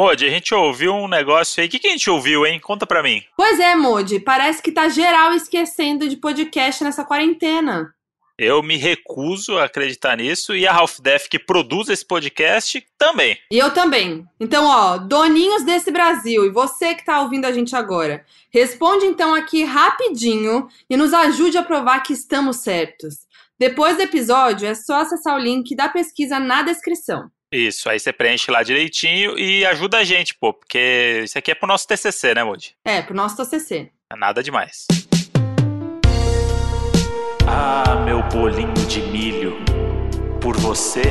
Modi, a gente ouviu um negócio aí. O que, que a gente ouviu, hein? Conta pra mim. Pois é, Modi, parece que tá geral esquecendo de podcast nessa quarentena. Eu me recuso a acreditar nisso e a Half Def que produz esse podcast também. E eu também. Então, ó, doninhos desse Brasil e você que tá ouvindo a gente agora, responde então aqui rapidinho e nos ajude a provar que estamos certos. Depois do episódio, é só acessar o link da pesquisa na descrição. Isso, aí você preenche lá direitinho e ajuda a gente, pô, porque isso aqui é pro nosso TCC, né, Moody? É, pro nosso TCC. É nada demais. Ah, meu bolinho de milho. Por você,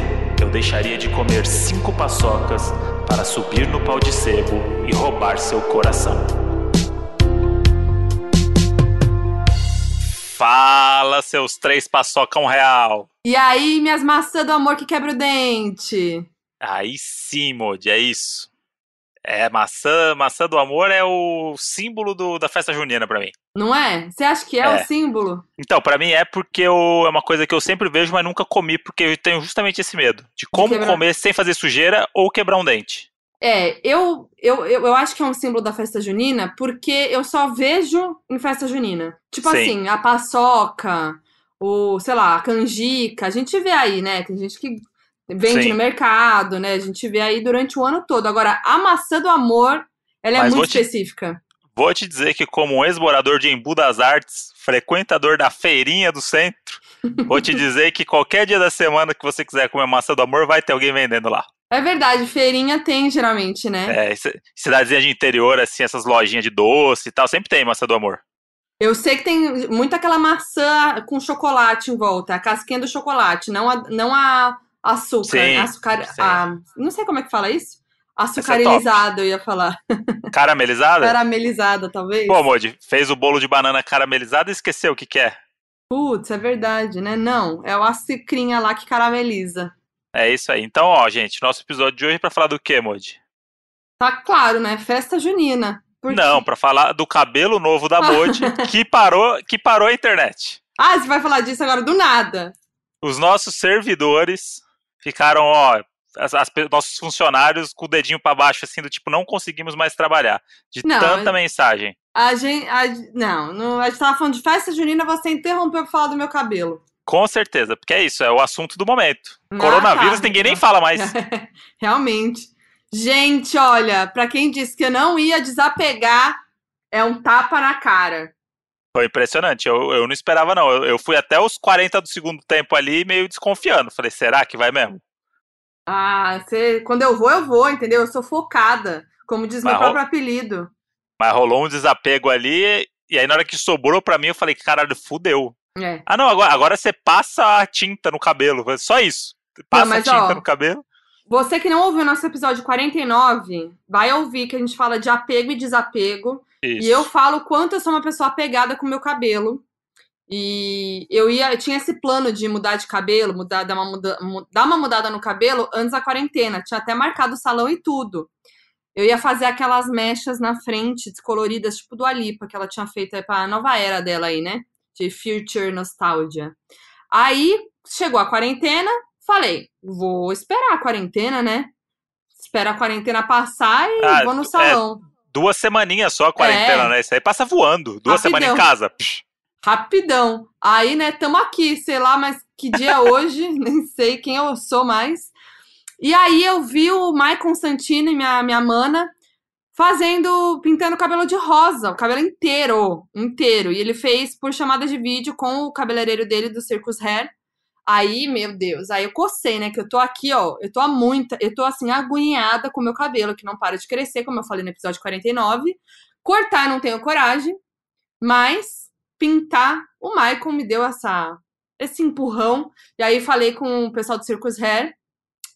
eu deixaria de comer cinco paçocas para subir no pau de sebo e roubar seu coração. Fala, seus três paçoca um real. E aí, minhas maçãs do amor que quebra o dente? Aí sim, Modi, é isso. É, maçã, maçã do amor é o símbolo do, da festa junina para mim. Não é? Você acha que é, é. o símbolo? Então, para mim é porque eu, é uma coisa que eu sempre vejo, mas nunca comi, porque eu tenho justamente esse medo de como de comer sem fazer sujeira ou quebrar um dente. É, eu, eu, eu, eu, acho que é um símbolo da festa junina porque eu só vejo em festa junina. Tipo Sim. assim, a paçoca, o, sei lá, a canjica, a gente vê aí, né? Tem gente que vende Sim. no mercado, né? A gente vê aí durante o ano todo. Agora, a maçã do amor, ela é Mas muito te, específica. Vou te dizer que como um ex-morador de Embu das Artes, frequentador da feirinha do centro, vou te dizer que qualquer dia da semana que você quiser comer maçã do amor, vai ter alguém vendendo lá. É verdade, feirinha tem geralmente, né? É, cidadezinha de interior, assim, essas lojinhas de doce e tal, sempre tem maçã do amor. Eu sei que tem muito aquela maçã com chocolate em volta, a casquinha do chocolate, não a, não a açúcar. Sim, açúcar sim. A, não sei como é que fala isso. Açucarilizado, é eu ia falar. Caramelizada? Caramelizada, talvez. Pô, Modi, fez o bolo de banana caramelizado e esqueceu o que, que é. Putz, é verdade, né? Não, é o açucrinha lá que carameliza. É isso aí. Então, ó, gente, nosso episódio de hoje é pra falar do quê, Modi? Tá claro, né? Festa junina. Não, pra falar do cabelo novo da Modi que parou, que parou a internet. Ah, você vai falar disso agora do nada. Os nossos servidores ficaram, ó, as, as, nossos funcionários com o dedinho para baixo, assim, do tipo, não conseguimos mais trabalhar. De não, tanta a, mensagem. A gente. A, não, não, a gente tava falando de festa junina, você interrompeu pra falar do meu cabelo. Com certeza, porque é isso, é o assunto do momento. Ah, Coronavírus, tá. ninguém nem fala mais. Realmente. Gente, olha, para quem disse que eu não ia desapegar, é um tapa na cara. Foi impressionante, eu, eu não esperava não. Eu, eu fui até os 40 do segundo tempo ali meio desconfiando. Falei, será que vai mesmo? Ah, você, quando eu vou, eu vou, entendeu? Eu sou focada, como diz mas meu próprio apelido. Mas rolou um desapego ali, e aí na hora que sobrou pra mim, eu falei, caralho, fudeu. É. Ah, não, agora, agora você passa a tinta no cabelo, só isso. Passa não, mas, a tinta ó, no cabelo. Você que não ouviu nosso episódio 49, vai ouvir que a gente fala de apego e desapego. Isso. E eu falo quanto eu sou uma pessoa apegada com o meu cabelo. E eu ia, eu tinha esse plano de mudar de cabelo, mudar, dar uma, muda, dar uma mudada no cabelo antes da quarentena. Tinha até marcado o salão e tudo. Eu ia fazer aquelas mechas na frente, descoloridas, tipo do Alipa, que ela tinha feito aí pra nova era dela aí, né? De Future Nostalgia. Aí chegou a quarentena, falei, vou esperar a quarentena, né? Espera a quarentena passar e ah, vou no é salão. Duas semaninhas só a quarentena, é. né? Isso aí passa voando. Duas semanas em casa. Psh. Rapidão. Aí, né, tamo aqui, sei lá, mas que dia é hoje, nem sei quem eu sou mais. E aí eu vi o Mai Constantino e minha, minha mana fazendo, pintando o cabelo de rosa, o cabelo inteiro, inteiro. E ele fez por chamada de vídeo com o cabeleireiro dele do Circus Hair. Aí, meu Deus, aí eu cocei, né? Que eu tô aqui, ó, eu tô há muita, eu tô assim, agoniada com o meu cabelo, que não para de crescer, como eu falei no episódio 49. Cortar não tenho coragem, mas pintar. O Michael me deu essa, esse empurrão. E aí falei com o pessoal do Circus Hair.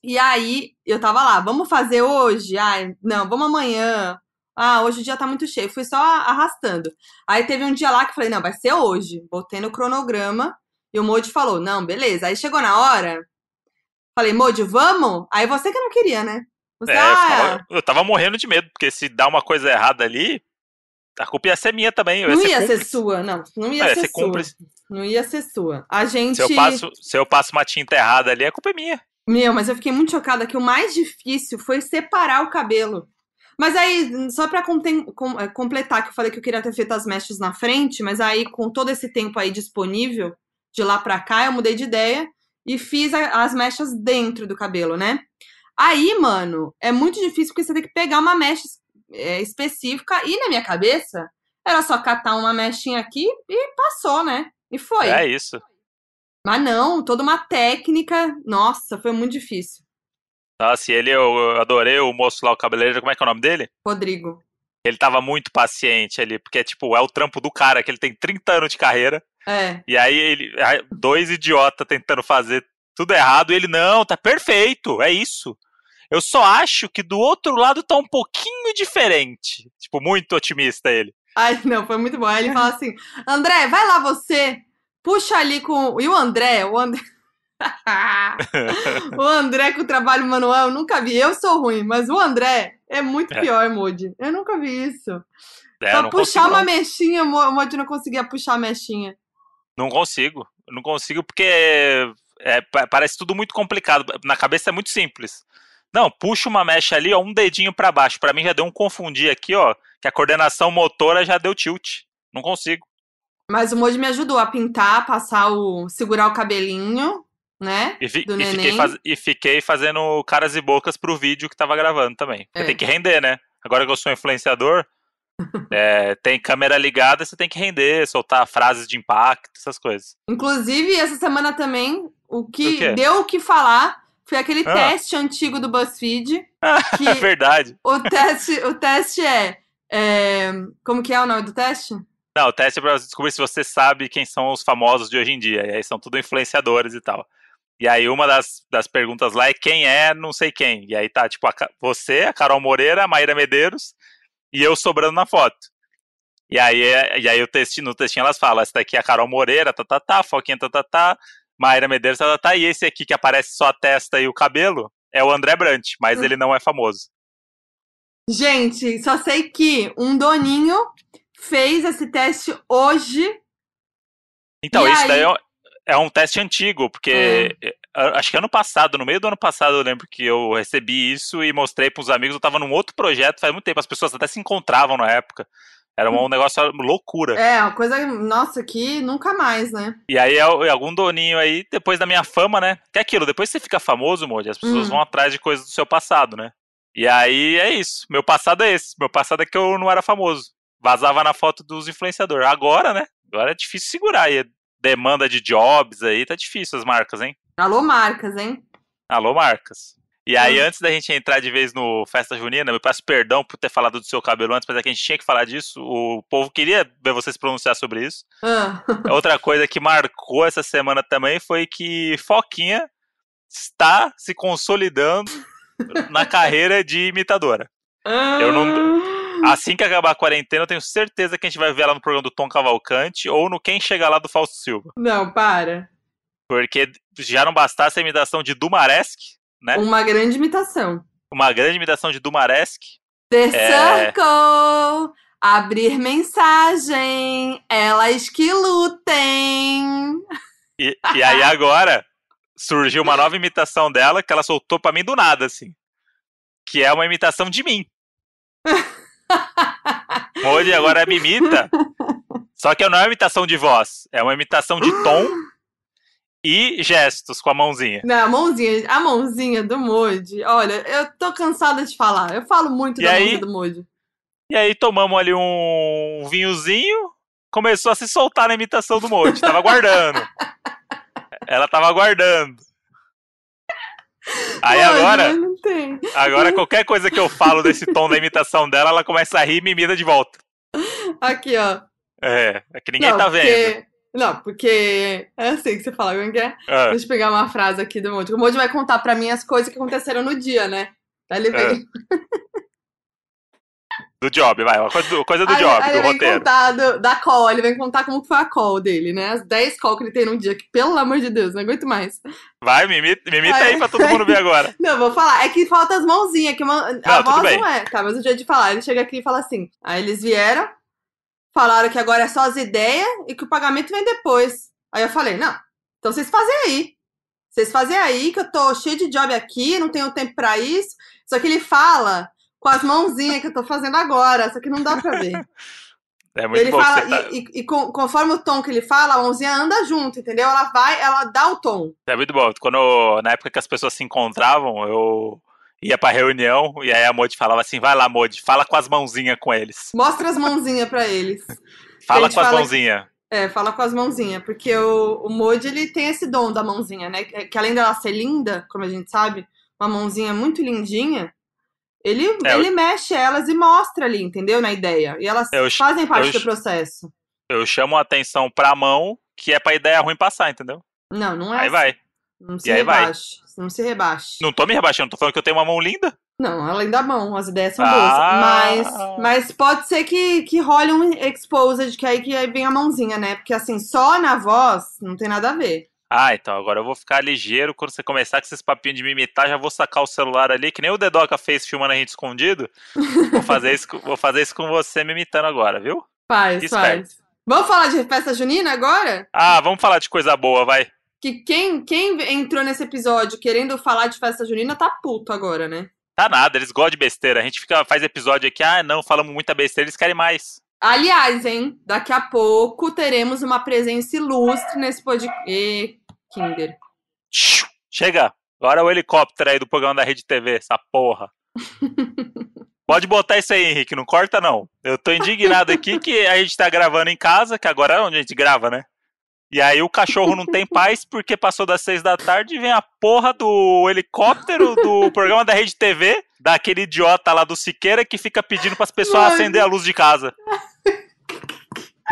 E aí eu tava lá, vamos fazer hoje? Ai, não, vamos amanhã. Ah, hoje o dia tá muito cheio. Fui só arrastando. Aí teve um dia lá que eu falei, não, vai ser hoje. Botei no cronograma. E o Modi falou, não, beleza. Aí chegou na hora. Falei, Modi, vamos? Aí você que não queria, né? Você, é, ah, eu tava morrendo de medo, porque se dá uma coisa errada ali, a culpa ia ser minha também. não ser ia ser sua, não. Não ia, é, ser, ser sua. Cúmplice. Não ia ser sua. A gente. Se eu, passo, se eu passo uma tinta errada ali, a culpa é minha. Meu, mas eu fiquei muito chocada que o mais difícil foi separar o cabelo. Mas aí, só pra com- é, completar, que eu falei que eu queria ter feito as mechas na frente, mas aí, com todo esse tempo aí disponível, de lá pra cá, eu mudei de ideia e fiz a- as mechas dentro do cabelo, né? Aí, mano, é muito difícil porque você tem que pegar uma mecha é, específica e na minha cabeça era só catar uma mechinha aqui e passou, né? E foi. É isso. Mas não, toda uma técnica. Nossa, foi muito difícil. Nossa, e ele, eu eu adorei o moço lá, o cabeleireiro, como é que é o nome dele? Rodrigo. Ele tava muito paciente ali, porque, tipo, é o trampo do cara, que ele tem 30 anos de carreira, É. e aí ele, dois idiotas tentando fazer tudo errado, e ele, não, tá perfeito, é isso. Eu só acho que do outro lado tá um pouquinho diferente. Tipo, muito otimista ele. Ai, não, foi muito bom. Aí ele fala assim: André, vai lá você, puxa ali com. E o André? O André. o André com o trabalho manual, eu nunca vi. Eu sou ruim, mas o André é muito É. pior, Moody. Eu nunca vi isso. É, Pra puxar consigo, uma não. mechinha, o Moody não conseguia puxar a mechinha. Não consigo. Não consigo porque é, pa- parece tudo muito complicado. Na cabeça é muito simples. Não, puxa uma mecha ali, ó, um dedinho pra baixo. Pra mim já deu um confundir aqui, ó, que a coordenação motora já deu tilt. Não consigo. Mas o Moody me ajudou a pintar, passar o. segurar o cabelinho, né? E, fi- Do e fiquei, faz- e fiquei fazendo caras e bocas pro vídeo que tava gravando também. É. tem que render, né? Agora que eu sou influenciador, é, tem câmera ligada, você tem que render, soltar frases de impacto, essas coisas. Inclusive, essa semana também, o que deu o que falar foi aquele Ah. teste antigo do BuzzFeed. Que É verdade. o teste, o teste é, é, Como que é o nome do teste? Não, o teste é pra descobrir se você sabe quem são os famosos de hoje em dia. E aí são tudo influenciadores e tal. E aí uma das, das perguntas lá é quem é não sei quem. E aí tá, tipo, a você, a Carol Moreira, a Maíra Medeiros e eu sobrando na foto. E aí, é- e aí o textinho, no textinho elas falam, essa daqui é a Carol Moreira, tá, tá, tá, Foquinha, tá, tá, tá, Maíra Medeiros, tá, tá, tá, e esse aqui que aparece só a testa e o cabelo é o André Brant, mas ele não é famoso. Gente, só sei que um doninho fez esse teste hoje. Então, isso aí? daí é um- é um teste antigo, porque eh, acho que ano passado, no meio do ano passado, eu lembro que eu recebi isso e mostrei para os amigos. Eu tava num outro projeto faz muito tempo, as pessoas até se encontravam na época. Era um negócio loucura. É, uma coisa. Nossa, que nunca mais, né? E aí, é é algum doninho aí, depois da minha fama, né? Que é aquilo, depois que você fica famoso, Moody, as pessoas Hum. vão atrás de coisas do seu passado, né? E aí é isso. Meu passado é esse. Meu passado é que eu não era famoso. Vazava na foto dos influenciadores. Agora, né? Agora é difícil segurar. E demanda de jobs aí, tá difícil as marcas, hein? Alô, marcas, hein? Alô, marcas. E aí, Hum. antes da gente entrar de vez no Festa Junina, eu peço perdão por ter falado do seu cabelo antes, mas é que a gente tinha que falar disso. O povo queria ver você se pronunciar sobre isso. Ah. Outra coisa que marcou essa semana também foi que Foquinha está se consolidando na carreira de imitadora. Eu não- Assim que acabar a quarentena, eu tenho certeza que a gente vai ver ela no programa do Tom Cavalcante ou no Quem Chega Lá do Fausto Silva. Não, para. Porque já não bastasse a imitação de Dumaresque, né? Uma grande imitação. Uma grande imitação de Dumaresque. The É. Circle! Abrir mensagem! Elas que lutem! E, e aí agora surgiu uma nova imitação dela que ela soltou pra mim do nada, assim. Que é uma imitação de mim. Hoje agora me imita. Só que não é uma imitação de voz, é uma imitação de tom e gestos com a mãozinha. Não, a mãozinha, a mãozinha do Moody. Olha, eu tô cansada de falar. Eu falo muito E da aí? do Moody. E aí tomamos ali um vinhozinho, começou a se soltar na imitação do Monte. Tava aguardando. Ela tava aguardando. Aí Moody, agora, mas Não tem. agora qualquer coisa que eu falo desse tom da imitação dela, ela começa a rir e me imita de volta. Aqui, ó. É, é que ninguém não, tá vendo. porque... Não, porque é assim que você fala, como é é? Ah, Deixa eu pegar uma frase aqui do Moody. O Moody vai contar pra mim as coisas que aconteceram no dia, né? Aí ele vem, do job, vai. uma Coisa do, coisa do aí, job, aí do ele vem roteiro. contar do- da call, ele vem contar como foi a call dele, né? As 10 calls que ele tem num dia, que pelo amor de Deus, não aguento mais. Vai, me imita, me imita Vai. aí pra todo mundo ver agora. Não, vou falar. É que falta as mãozinhas, que uma- a Não, tudo voz bem. não é. Tá, mas o jeito de falar. Ele chega aqui e fala assim. Aí eles vieram, falaram que agora é só as ideias e que o pagamento vem depois. Aí eu falei, não, então vocês fazem aí. Vocês fazem aí, que eu tô cheio de job aqui, não tenho tempo pra isso. Só que ele fala com as mãozinhas que eu tô fazendo agora, só que não dá pra ver. É muito ele bom. fala, tá- e, e- e conforme o tom que ele fala, a mãozinha anda junto, entendeu? Ela vai, ela dá o tom. É muito bom. Quando, na época que as pessoas se encontravam, eu ia pra reunião e aí a Modi falava assim: vai lá, Modi, fala com as mãozinhas com eles. Mostra as mãozinhas pra eles. Fala com as fala- mãozinhas. É, fala com as mãozinhas, porque o, o Modi, ele tem esse dom da mãozinha, né? Que, que além dela ser linda, como a gente sabe, uma mãozinha muito lindinha, ele, É, ele mexe elas e mostra ali, entendeu? Na ideia. E elas Eu- fazem parte eu- do processo. Eu chamo a atenção pra mão, que é pra ideia ruim passar, entendeu? Não, não é Aí assim. vai. Não se E aí vai. rebaixe. Não se rebaixe. Não tô me rebaixando, tô falando que eu tenho uma mão linda. Não, além da mão, as ideias são Ah. boas. Mas, mas pode ser que, que role um exposed, que aí que aí vem a mãozinha, né? Porque assim, só na voz não tem nada a ver. Ah, então agora eu vou ficar ligeiro quando você começar com esses papinhos de me imitar, já vou sacar o celular ali, que nem o Dedoca fez filmando a gente escondido. Vou fazer isso, com- vou fazer isso com você me imitando agora, viu? Faz, faz. Vamos falar de festa junina agora? Ah, vamos falar de coisa boa, vai. Que quem, quem entrou nesse episódio querendo falar de festa junina tá puto agora, né? Tá nada, eles gostam de besteira. A gente fica, faz episódio aqui, ah, não, falamos muita besteira, eles querem mais. Aliás, hein, daqui a pouco teremos uma presença ilustre nesse podcast. Kinder. Chega, agora é o helicóptero aí do programa da Rede TV, essa porra. Pode botar isso aí, Henrique, não corta não. Eu tô indignado aqui que a gente tá gravando em casa, que agora é onde a gente grava, né? E aí o cachorro não tem paz porque passou das seis da tarde e vem a porra do helicóptero do programa da Rede TV, daquele idiota lá do Siqueira que fica pedindo pras pessoas Mano. acender a luz de casa.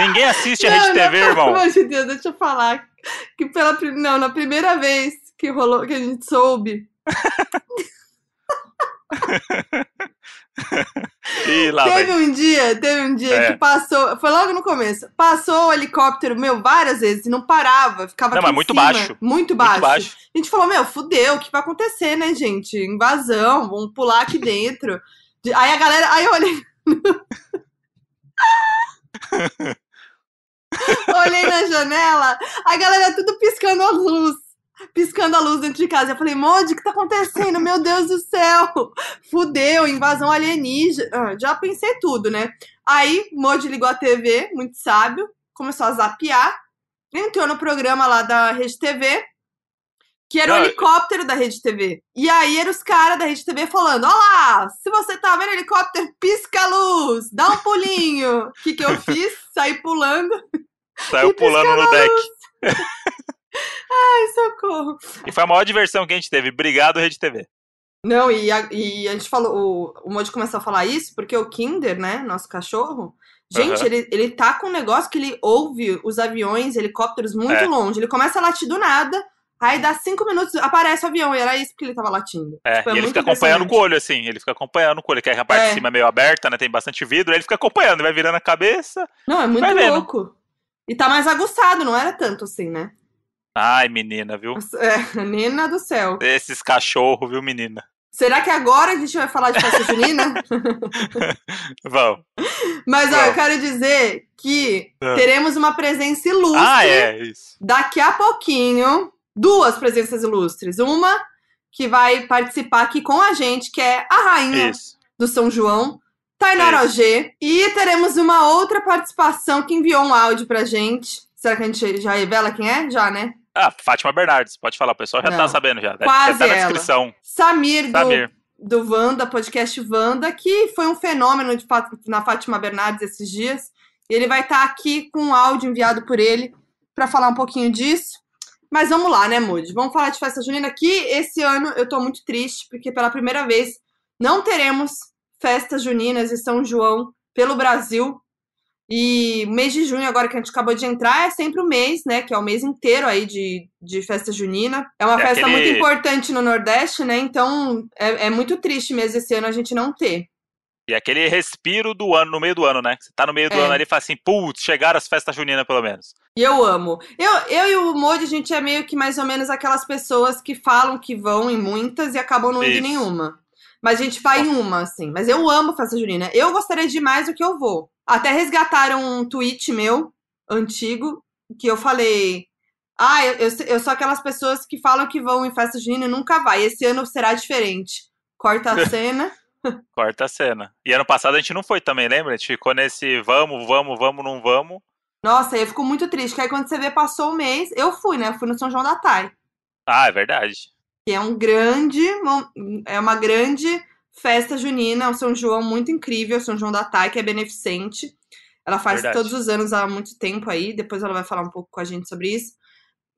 Ninguém assiste a Não, Rede não, TV, Pelo irmão. amor de Deus, deixa eu falar. Que pela, não, na primeira vez que rolou, que a gente soube, teve um dia, teve um dia É. que passou, foi logo no começo, passou o helicóptero, meu, várias vezes, e não parava, ficava Não, mas muito cima, baixo. Muito baixo. Muito baixo. A gente falou, meu, fudeu, o que vai acontecer, né, gente? Invasão, vamos pular aqui dentro. De- Aí a galera, aí eu olhei. olhei na janela, a galera tudo piscando a luz. Piscando a luz dentro de casa. Eu falei, Modi, o que tá acontecendo? Meu Deus do céu! Fudeu, invasão alienígena. Ah, já pensei tudo, né? Aí, Modi ligou a TV, muito sábio, começou a zapear, entrou no programa lá da Rede TV, que era o helicóptero da Rede TV. E aí eram os caras da Rede TV falando: Olá, se você tá vendo helicóptero, pisca a luz, dá um pulinho. O que, que eu fiz? Saí pulando. Saiu pulando no deck. Ai, socorro. E foi a maior diversão que a gente teve. Obrigado, Rede TV. Não, e a, e a gente falou, o, o Modi começou a falar isso porque o Kinder, né, nosso cachorro, gente, Aham. ele, ele tá com um negócio que ele ouve os aviões, helicópteros muito É. longe. Ele começa a latir do nada, aí dá cinco minutos, aparece o avião, e era isso que ele tava latindo. É, Tipo, e ele fica acompanhando com o olho, assim. Ele fica acompanhando com o olho, que a parte É. de cima é meio aberta, né? Tem bastante vidro. Aí ele fica acompanhando, vai virando a cabeça. Não, é muito Vai vendo. E tá mais aguçado, não era tanto assim, né? Ai, menina, viu? É, Nena do céu. Esses cachorros, viu, menina? Será que agora a gente vai falar de festa junina? Vamos. Mas, ó, eu quero dizer que Ah. teremos uma presença ilustre Ah, é, isso. daqui a pouquinho. Duas presenças ilustres. Uma que vai participar aqui com a gente, que é a rainha Isso. do São João, Tainara. G. E teremos uma outra participação que enviou um áudio pra gente. Será que a gente já revela quem é? Já, né? Ah, Fátima Bernardes, pode falar, o pessoal já Não. tá sabendo já. Quase tá na ela. descrição. Samir, do, Samir. do Wanda, podcast Wanda, que foi um fenômeno de na Fátima Bernardes esses dias. E ele vai estar aqui com um áudio enviado por ele para falar um pouquinho disso. Mas vamos lá, né, Moody? Vamos falar de festa junina que esse ano eu tô muito triste, porque pela primeira vez não teremos festas juninas e São João pelo Brasil. E mês de junho, agora que a gente acabou de entrar, é sempre o mês, né? Que é o mês inteiro aí de, de festa junina. É uma É festa aquele- muito importante no Nordeste, né? Então é, é muito triste mesmo esse ano a gente não ter. E aquele respiro do ano, no meio do ano, né? Você tá no meio do É. ano ali e fala assim, putz, chegaram as festas juninas, pelo menos. E eu amo. Eu, eu e o Modi, a gente é meio que mais ou menos aquelas pessoas que falam que vão em muitas e acabam não indo em nenhuma. Mas a gente vai em uma, assim. Mas eu amo festa junina. Eu gostaria de ir mais do que eu vou. Até resgataram um tweet meu, antigo, que eu falei. Ah, eu, eu, eu sou aquelas pessoas que falam que vão em festa junina e nunca vai. Esse ano será diferente. Corta a cena. Corta a cena. E ano passado a gente não foi também, lembra? A gente ficou nesse vamos, vamos, vamos, não vamos. Nossa, aí eu fico muito triste, que aí quando você vê, passou o mês. Eu fui, né? Eu fui no São João da Tai. Ah, é verdade. Que é um grande. É uma grande festa junina, o São João muito incrível, o São João da Tai, que é beneficente. Ela faz Verdade. todos os anos há muito tempo aí, depois ela vai falar um pouco com a gente sobre isso.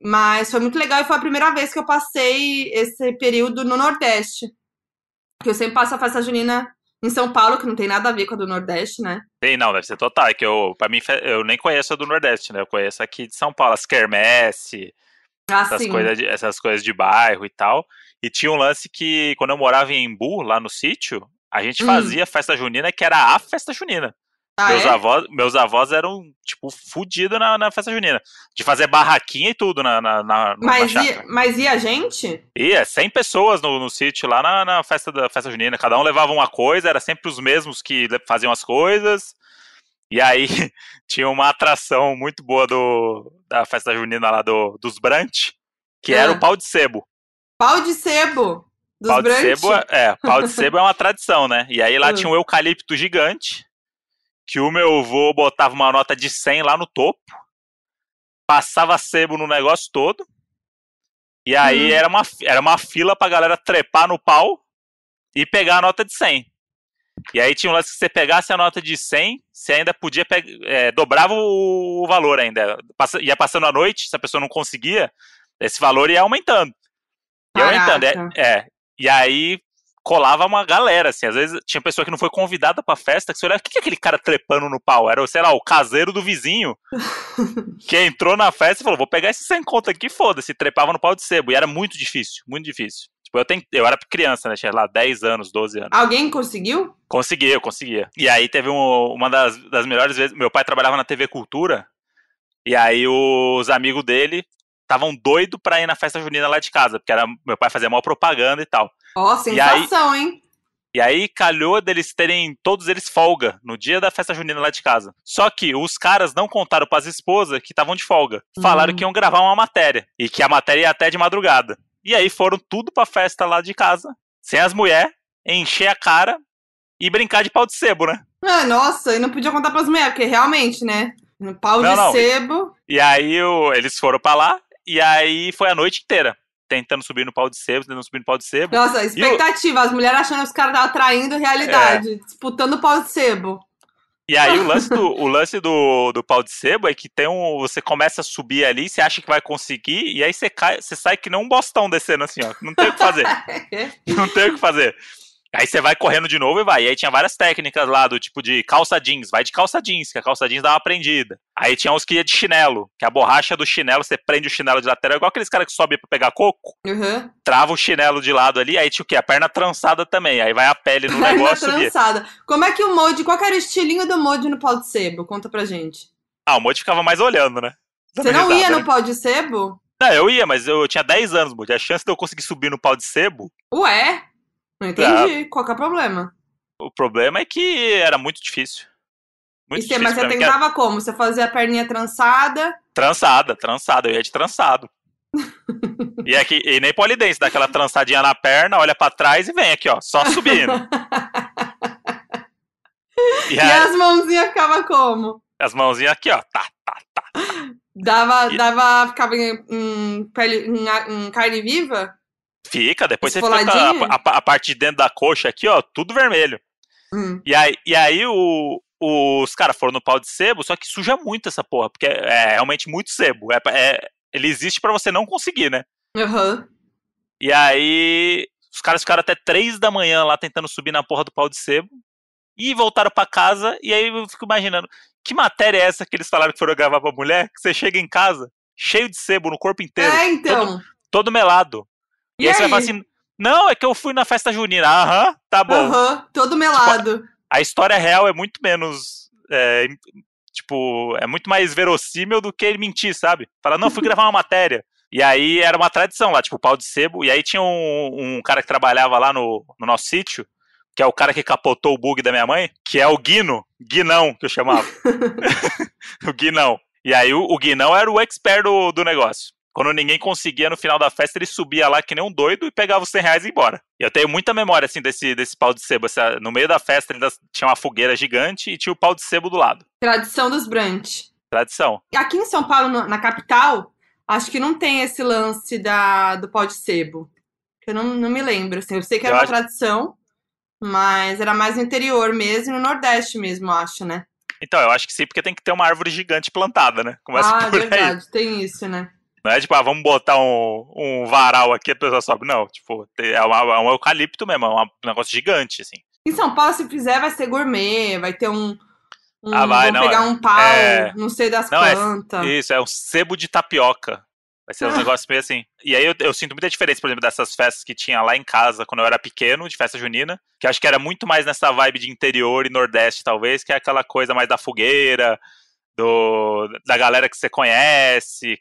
Mas foi muito legal e foi a primeira vez que eu passei esse período no Nordeste. Que eu sempre passo a festa junina em São Paulo, que não tem nada a ver com a do Nordeste, né? Tem, não, deve ser total. É que eu, pra mim, eu nem conheço a do Nordeste, né? Eu conheço aqui de São Paulo, as quermesse, Ah, essas coisas, de, essas coisas de bairro e tal. E tinha um lance que, quando eu morava em Embu, lá no sítio, a gente Hum. fazia festa junina que era a festa junina. Ah, meus, é? avós, meus avós eram, tipo, fudidos na, na festa junina. De fazer barraquinha e tudo na, na, na, na Mas, ia, mas ia gente? Ia, 100 pessoas no, no sítio lá na, na festa da festa junina. Cada um levava uma coisa, era sempre os mesmos que faziam as coisas. E aí tinha uma atração muito boa do, da festa junina lá do, dos Brant, que era Ah. o pau de sebo. Pau de sebo. Dos pau de Brant. sebo é, é, pau de sebo é uma tradição, né? E aí lá Ah. tinha um eucalipto gigante, que o meu avô botava uma nota de 100 lá no topo, passava sebo no negócio todo, e aí Hum. era, uma, era uma fila pra galera trepar no pau e pegar a nota de 100. E aí tinha um lance que você pegasse a nota de 100, você ainda podia pegar, é, dobrava o, valor ainda. Passa- ia passando a noite, se a pessoa não conseguia, esse valor ia aumentando. Ia aumentando, é, é. E aí colava uma galera, assim. Às vezes tinha pessoa que não foi convidada pra festa, que você olhava, o que, que é aquele cara trepando no pau? Era, sei lá, o caseiro do vizinho que entrou na festa e falou: vou pegar esse sem conta aqui, foda-se, trepava no pau de sebo. E era muito difícil, muito difícil. Tipo, eu, tentei, eu era criança, né? Tinha lá 10 anos, 12 anos. Alguém conseguiu? Conseguia, eu conseguia. E aí teve um- uma das, das melhores vezes. Meu pai trabalhava na TV Cultura. E aí os amigos dele estavam doidos pra ir na festa junina lá de casa. Porque era, meu pai fazia maior propaganda e tal. Ó, sensação, hein? E aí calhou deles terem todos eles folga no dia da festa junina lá de casa. Só que os caras não contaram pras esposas que estavam de folga. Falaram Hum. que iam gravar uma matéria. E que a matéria ia até de madrugada. E aí foram tudo pra festa lá de casa. Sem as mulheres, encher a cara e brincar de pau de sebo, né? Ah, nossa, e não podia contar pras mulheres, porque realmente, né? No pau Não, de não. sebo. E aí o- eles foram pra lá. E aí foi a noite inteira. Tentando subir no pau de sebo, tentando subir no pau de sebo. Nossa, expectativa. As mulheres achando que os caras estavam traindo realidade. Disputando o pau de sebo. E aí o lance, do, o lance do, do pau de sebo é que tem um. Você começa a subir ali, você acha que vai conseguir, e aí você cai, você sai que nem um bostão descendo assim, ó. Não tem o que fazer. não tem o que fazer. Aí você vai correndo de novo e vai. E aí tinha várias técnicas lá do tipo de calça jeans. Vai de calça jeans, que a calça jeans dá uma prendida. Aí tinha uns que ia de chinelo, que a borracha do chinelo, você prende o chinelo de lateral, igual aqueles caras que sobem pra pegar coco. Uhum. Trava o chinelo de lado ali, aí tinha o quê? A perna trançada também. Aí vai a pele no Perna negócio trançada. Como é que o Modi, qual que era o estilinho do Modi no pau de sebo? Conta pra gente. Ah, o Modi ficava mais olhando, né? Você não Dando ia risada, no né? pau de sebo? Não, eu ia, mas eu tinha 10 anos, Moody. A chance de eu conseguir subir no pau de sebo, Ué? Não entendi. Qual que é o problema? o problema é que era muito difícil. Muito você, difícil mas pra você que era tentava como? Você fazia a perninha trançada. Trançada, trançada. Eu ia de trançado. e, aqui, e nem polidense, dá aquela trançadinha na perna, olha pra trás e vem aqui, ó, só subindo. e E aí, as mãozinhas ficavam como? as mãozinhas aqui, ó, tá, tá, tá. Dava, E- dava, ficava em, em pele, em, em carne viva? Fica, depois você fica com a, a- a parte de dentro da coxa aqui, ó, tudo vermelho. Hum. E aí, e aí o, os caras foram no pau de sebo, só que suja muito essa porra, porque é realmente muito sebo. É, é- ele existe pra você não conseguir, né? Aham. E aí os caras ficaram até três da manhã lá tentando subir na porra do pau de sebo. E voltaram pra casa, e aí eu fico imaginando, que matéria é essa que eles falaram que foram gravar pra mulher? Que você chega em casa, cheio de sebo no corpo inteiro, É, então. todo melado. E, E aí, você vai aí? falar assim, não, é que eu fui na festa junina. Aham, tá bom. Aham, todo melado. a história real é muito menos. é, tipo, é muito mais verossímil do que ele mentir, sabe? Falar, não, fui gravar uma matéria. E aí era uma tradição lá, tipo, pau de sebo. E aí tinha um, um cara que trabalhava lá no, no nosso sítio, que é o cara que capotou o bug da minha mãe, que é o Guino, Guinão, que eu chamava. o Guinão. E aí o, o Guinão era o expert do, do negócio. Quando ninguém conseguia, no final da festa, ele subia lá que nem um doido e pegava os 100 reais e ia embora. E eu tenho muita memória, assim, desse, desse pau de sebo. no meio da festa, ele tinha uma fogueira gigante e tinha o pau de sebo do lado. Tradição dos brunch. Tradição. Aqui em São Paulo, na capital, acho que não tem esse lance da, do pau de sebo. Eu não, não me lembro, assim. Eu sei que era eu uma acho... tradição, mas era mais no interior mesmo, no Nordeste mesmo, acho, né? Então, eu acho que sim, porque tem que ter uma árvore gigante plantada, né? Começa ah, por verdade, aí. tem isso, né? Não é tipo, ah, vamos botar um, um varal aqui, a pessoa sobe. Não, tipo, é, uma, é um eucalipto mesmo, é um negócio gigante, assim. Em São Paulo, se fizer, vai ser gourmet, vai ter um. um ah, vai, não, pegar é, um pau, é, não sei das não, é plantas. É, isso, é um sebo de tapioca. Vai ser um negócio meio assim. E aí eu, eu, sinto muita diferença, por exemplo, dessas festas que tinha lá em casa quando eu era pequeno, de festa junina, que acho que era muito mais nessa vibe de interior e nordeste, talvez, que é aquela coisa mais da fogueira, do, da galera que você conhece,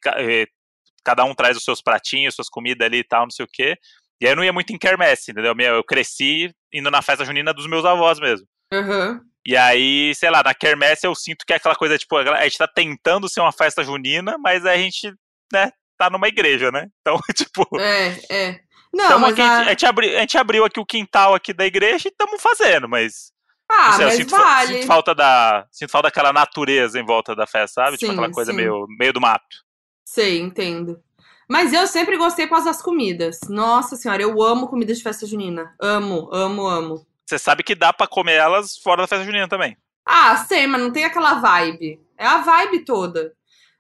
cada um traz os seus pratinhos, suas comidas ali e tal, não sei o quê. E aí eu não ia muito em quermesse, entendeu? Eu cresci indo na festa junina dos meus avós mesmo. Uhum. E aí, sei lá, na quermesse eu sinto que é aquela coisa, tipo, a gente tá tentando ser uma festa junina, mas a gente, né, tá numa igreja, né? Então, tipo... É, é. Não, mas aqui, a... A, gente abri, a gente abriu aqui o quintal aqui da igreja e estamos fazendo, mas... Ah, sei, mas sinto, vale. Sinto falta da, sinto falta daquela natureza em volta da festa, sabe? Tipo, sim, tipo aquela coisa meio, meio do mato. Sei, entendo. Mas eu sempre gostei por causa das comidas. Nossa senhora, eu amo comida de festa junina. Amo, amo, amo. Você sabe que dá para comer elas fora da festa junina também. Ah, sei, mas não tem aquela vibe. É a vibe toda.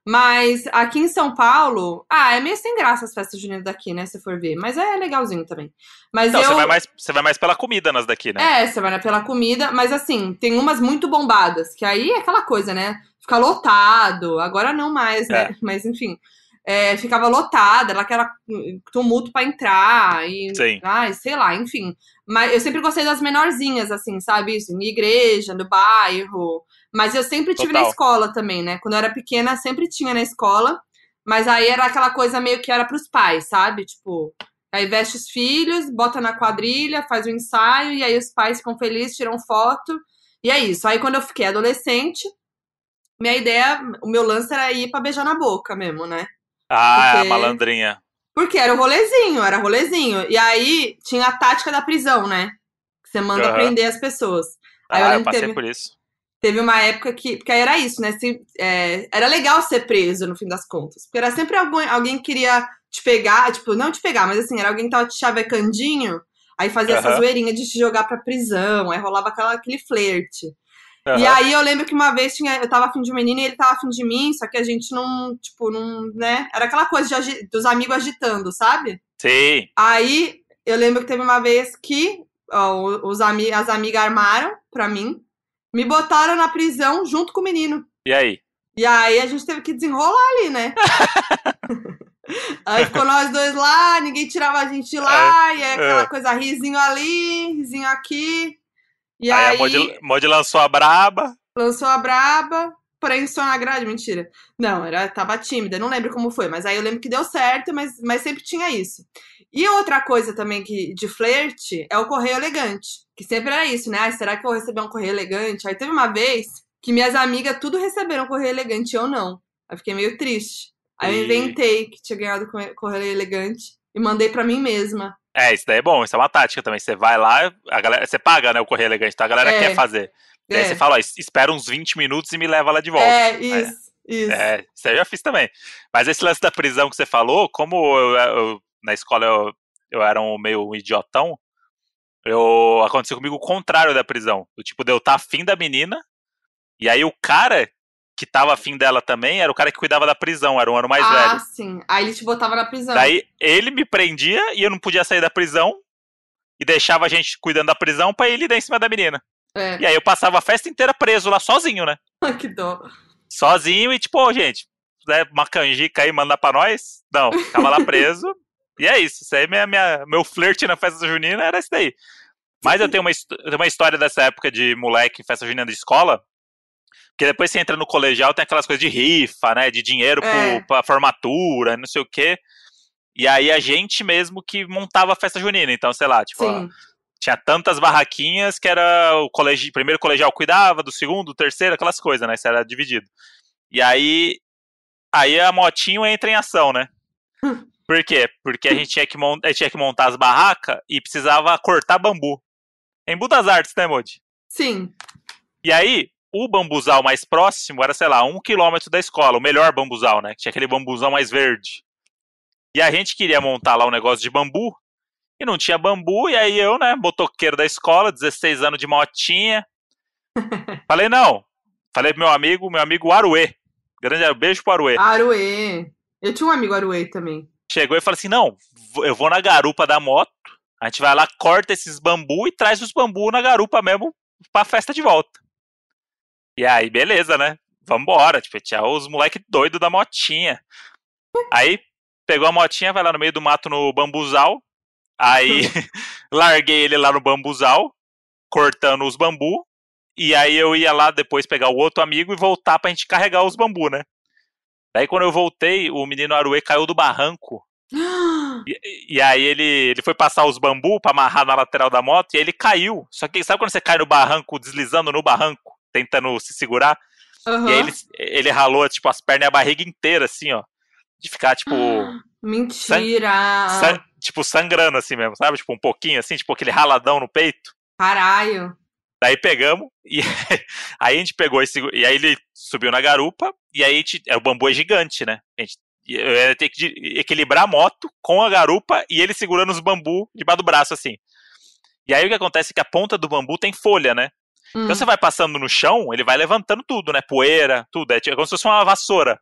Mas aqui em São Paulo, ah, é meio sem graça as festas juninas daqui, né? Se for ver. Mas é legalzinho também. Mas não, eu... você, vai mais, você vai mais pela comida nas daqui, né? É, você vai pela comida, mas assim, tem umas muito bombadas, que aí é aquela coisa, né? Fica lotado. Agora não mais, né? É. Mas enfim. É, ficava lotada, ela que era tumulto para entrar e Sim. ai, sei lá, enfim. Mas eu sempre gostei das menorzinhas assim, sabe isso, em igreja, no bairro. Mas eu sempre tive Total. na escola também, né? Quando eu era pequena, sempre tinha na escola. Mas aí era aquela coisa meio que era pros pais, sabe? Tipo, aí veste os filhos, bota na quadrilha, faz o ensaio, e aí os pais ficam felizes, tiram foto. E é isso. Aí quando eu fiquei adolescente, minha ideia, o meu lance era ir pra beijar na boca mesmo, né? Ah, Porque... malandrinha. Porque era o rolezinho, era rolezinho. E aí tinha a tática da prisão, né? Que você manda uhum. prender as pessoas. Aí ah, eu, eu passei teve... por isso. Teve uma época que. Porque aí era isso, né? Se, é, era legal ser preso, no fim das contas. Porque era sempre alguém, alguém que queria te pegar, tipo, não te pegar, mas assim, era alguém que tava te chavecandinho, aí fazia uhum. essa zoeirinha de te jogar pra prisão, aí rolava aquela, aquele flerte. Uhum. E aí eu lembro que uma vez tinha, eu tava afim de um menino e ele tava afim de mim, só que a gente não, tipo, não, né? Era aquela coisa de, dos amigos agitando, sabe? Sim. Aí eu lembro que teve uma vez que ó, os ami as amigas armaram pra mim me botaram na prisão junto com o menino. E aí? E aí a gente teve que desenrolar ali, né? aí ficou nós dois lá, ninguém tirava a gente de lá, é, e aí aquela é. coisa, risinho ali, risinho aqui. E aí, aí a Mod lançou a braba. Lançou a braba, prensou na grade, mentira. Não, era, tava tímida, não lembro como foi, mas aí eu lembro que deu certo, mas, mas sempre tinha isso. E outra coisa também que de flerte é o correio elegante. Que sempre era isso, né? Ah, será que eu vou receber um correio elegante? Aí teve uma vez que minhas amigas tudo receberam correio elegante e eu não. Aí fiquei meio triste. Aí eu inventei que tinha ganhado correio elegante e mandei para mim mesma. É, isso daí é bom, isso é uma tática também. Você vai lá, a galera, você paga, né, o correio elegante, tá? A galera é, quer fazer. É. Aí você fala, ó, espera uns 20 minutos e me leva lá de volta. É, isso, é, isso. É, isso aí eu já fiz também. Mas esse lance da prisão que você falou, como eu, eu na escola eu, eu era um meio um idiotão, eu aconteceu comigo o contrário da prisão. O tipo, de eu estar tá afim da menina, e aí o cara que tava afim dela também era o cara que cuidava da prisão, era um ano mais ah, velho. Ah, sim. Aí ele te botava na prisão. Daí ele me prendia e eu não podia sair da prisão e deixava a gente cuidando da prisão pra ele ir em cima da menina. É. E aí eu passava a festa inteira preso lá sozinho, né? que dó. Sozinho e tipo, oh, gente, né, uma canjica aí, mandar pra nós? Não, ficava lá preso. e é isso. Isso aí, minha, minha, meu flerte na festa junina era isso daí. Mas eu tenho uma, uma história dessa época de moleque, festa junina de escola. Porque depois você entra no colegial, tem aquelas coisas de rifa, né? De dinheiro é. Pro, pra formatura, não sei o quê. E aí a gente mesmo que montava a festa junina. Então, sei lá, tipo, tinha tantas barraquinhas que era o colegi primeiro colegial cuidava, do segundo, do terceiro, aquelas coisas, né? Isso era dividido. E aí, aí a motinho entra em ação, né? Por quê? Porque a gente tinha que, mon tinha que montar as barracas e precisava cortar bambu. Em Budas Artes, né, Modi? Sim. E aí, o bambuzal mais próximo era, sei lá, um quilômetro da escola, o melhor bambuzal, né? Que tinha aquele bambuzal mais verde. E a gente queria montar lá um negócio de bambu, e não tinha bambu, e aí eu, né, motoqueiro da escola, 16 anos de motinha. falei, não. Falei pro meu amigo, meu amigo Aruê. Grande beijo pro Aruê. Aruê. Eu tinha um amigo Aruê também. Chegou e falou assim: não, eu vou na garupa da moto, a gente vai lá, corta esses bambu e traz os bambu na garupa mesmo pra festa de volta. E aí, beleza, né? Vambora. Tipo, tinha os moleque doido da motinha. Aí, pegou a motinha, vai lá no meio do mato no bambuzal. Aí, larguei ele lá no bambuzal, cortando os bambu. E aí eu ia lá depois pegar o outro amigo e voltar pra gente carregar os bambu, né? Daí quando eu voltei, o menino Aruê caiu do barranco. E, e, aí ele, ele foi passar os bambu pra amarrar na lateral da moto e aí ele caiu. Só que sabe quando você cai no barranco, deslizando no barranco, tentando se segurar? Uhum. E aí ele, ele ralou, tipo, as pernas e a barriga inteira, assim, ó. De ficar, tipo. Mentira! Sang, sang, tipo, sangrando assim mesmo, sabe? Tipo, um pouquinho assim, tipo aquele raladão no peito. Caralho! Daí pegamos, e aí a gente pegou esse. E aí ele subiu na garupa, e aí gente, o bambu é gigante, né? A gente eu ia ter que equilibrar a moto com a garupa e ele segurando os bambu debaixo do braço, assim. E aí o que acontece é que a ponta do bambu tem folha, né? Hum. Então você vai passando no chão, ele vai levantando tudo, né? Poeira, tudo. É como se fosse uma vassoura.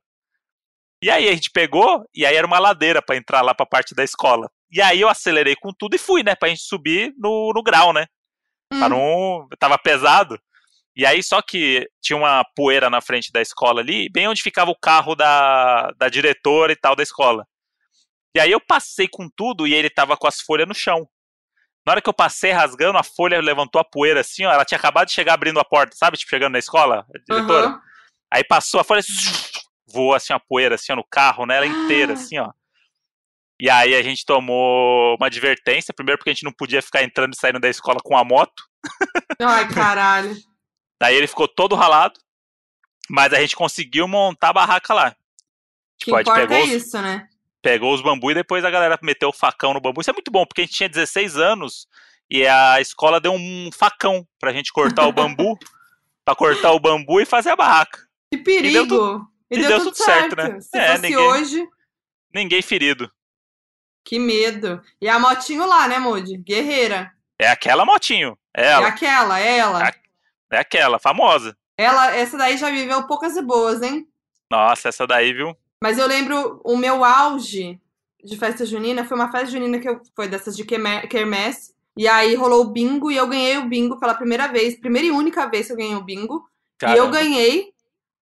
E aí a gente pegou, e aí era uma ladeira para entrar lá pra parte da escola. E aí eu acelerei com tudo e fui, né? Pra gente subir no, no grau, né? Hum. Não. Tava pesado. E aí, só que tinha uma poeira na frente da escola ali, bem onde ficava o carro da, da diretora e tal da escola. E aí eu passei com tudo e ele tava com as folhas no chão. Na hora que eu passei rasgando, a folha levantou a poeira assim, ó. Ela tinha acabado de chegar abrindo a porta, sabe? Tipo, chegando na escola, diretora. Uhum. Aí passou a folha, voou assim a poeira assim ó, no carro, né? Ela inteira, assim, ó. E aí a gente tomou uma advertência, primeiro porque a gente não podia ficar entrando e saindo da escola com a moto. Ai, caralho. Daí ele ficou todo ralado, mas a gente conseguiu montar a barraca lá. Tipo, que importa é isso, né? Pegou os bambu e depois a galera meteu o facão no bambu. Isso é muito bom, porque a gente tinha 16 anos e a escola deu um facão pra gente cortar o bambu, pra cortar o bambu e fazer a barraca. Que perigo! E deu, tu... e deu, deu tudo, certo. certo, né? Se é, ninguém... hoje... Ninguém ferido. Que medo. E a motinho lá, né, Moody? Guerreira. É aquela motinho. É, ela. é aquela, é ela. É, é aquela, famosa. Ela, essa daí já viveu poucas e boas, hein? Nossa, essa daí, viu? Mas eu lembro o meu auge de festa junina foi uma festa junina que eu, foi dessas de quermesse. E aí rolou o bingo e eu ganhei o bingo pela primeira vez, primeira e única vez que eu ganhei o bingo. Caramba. E eu ganhei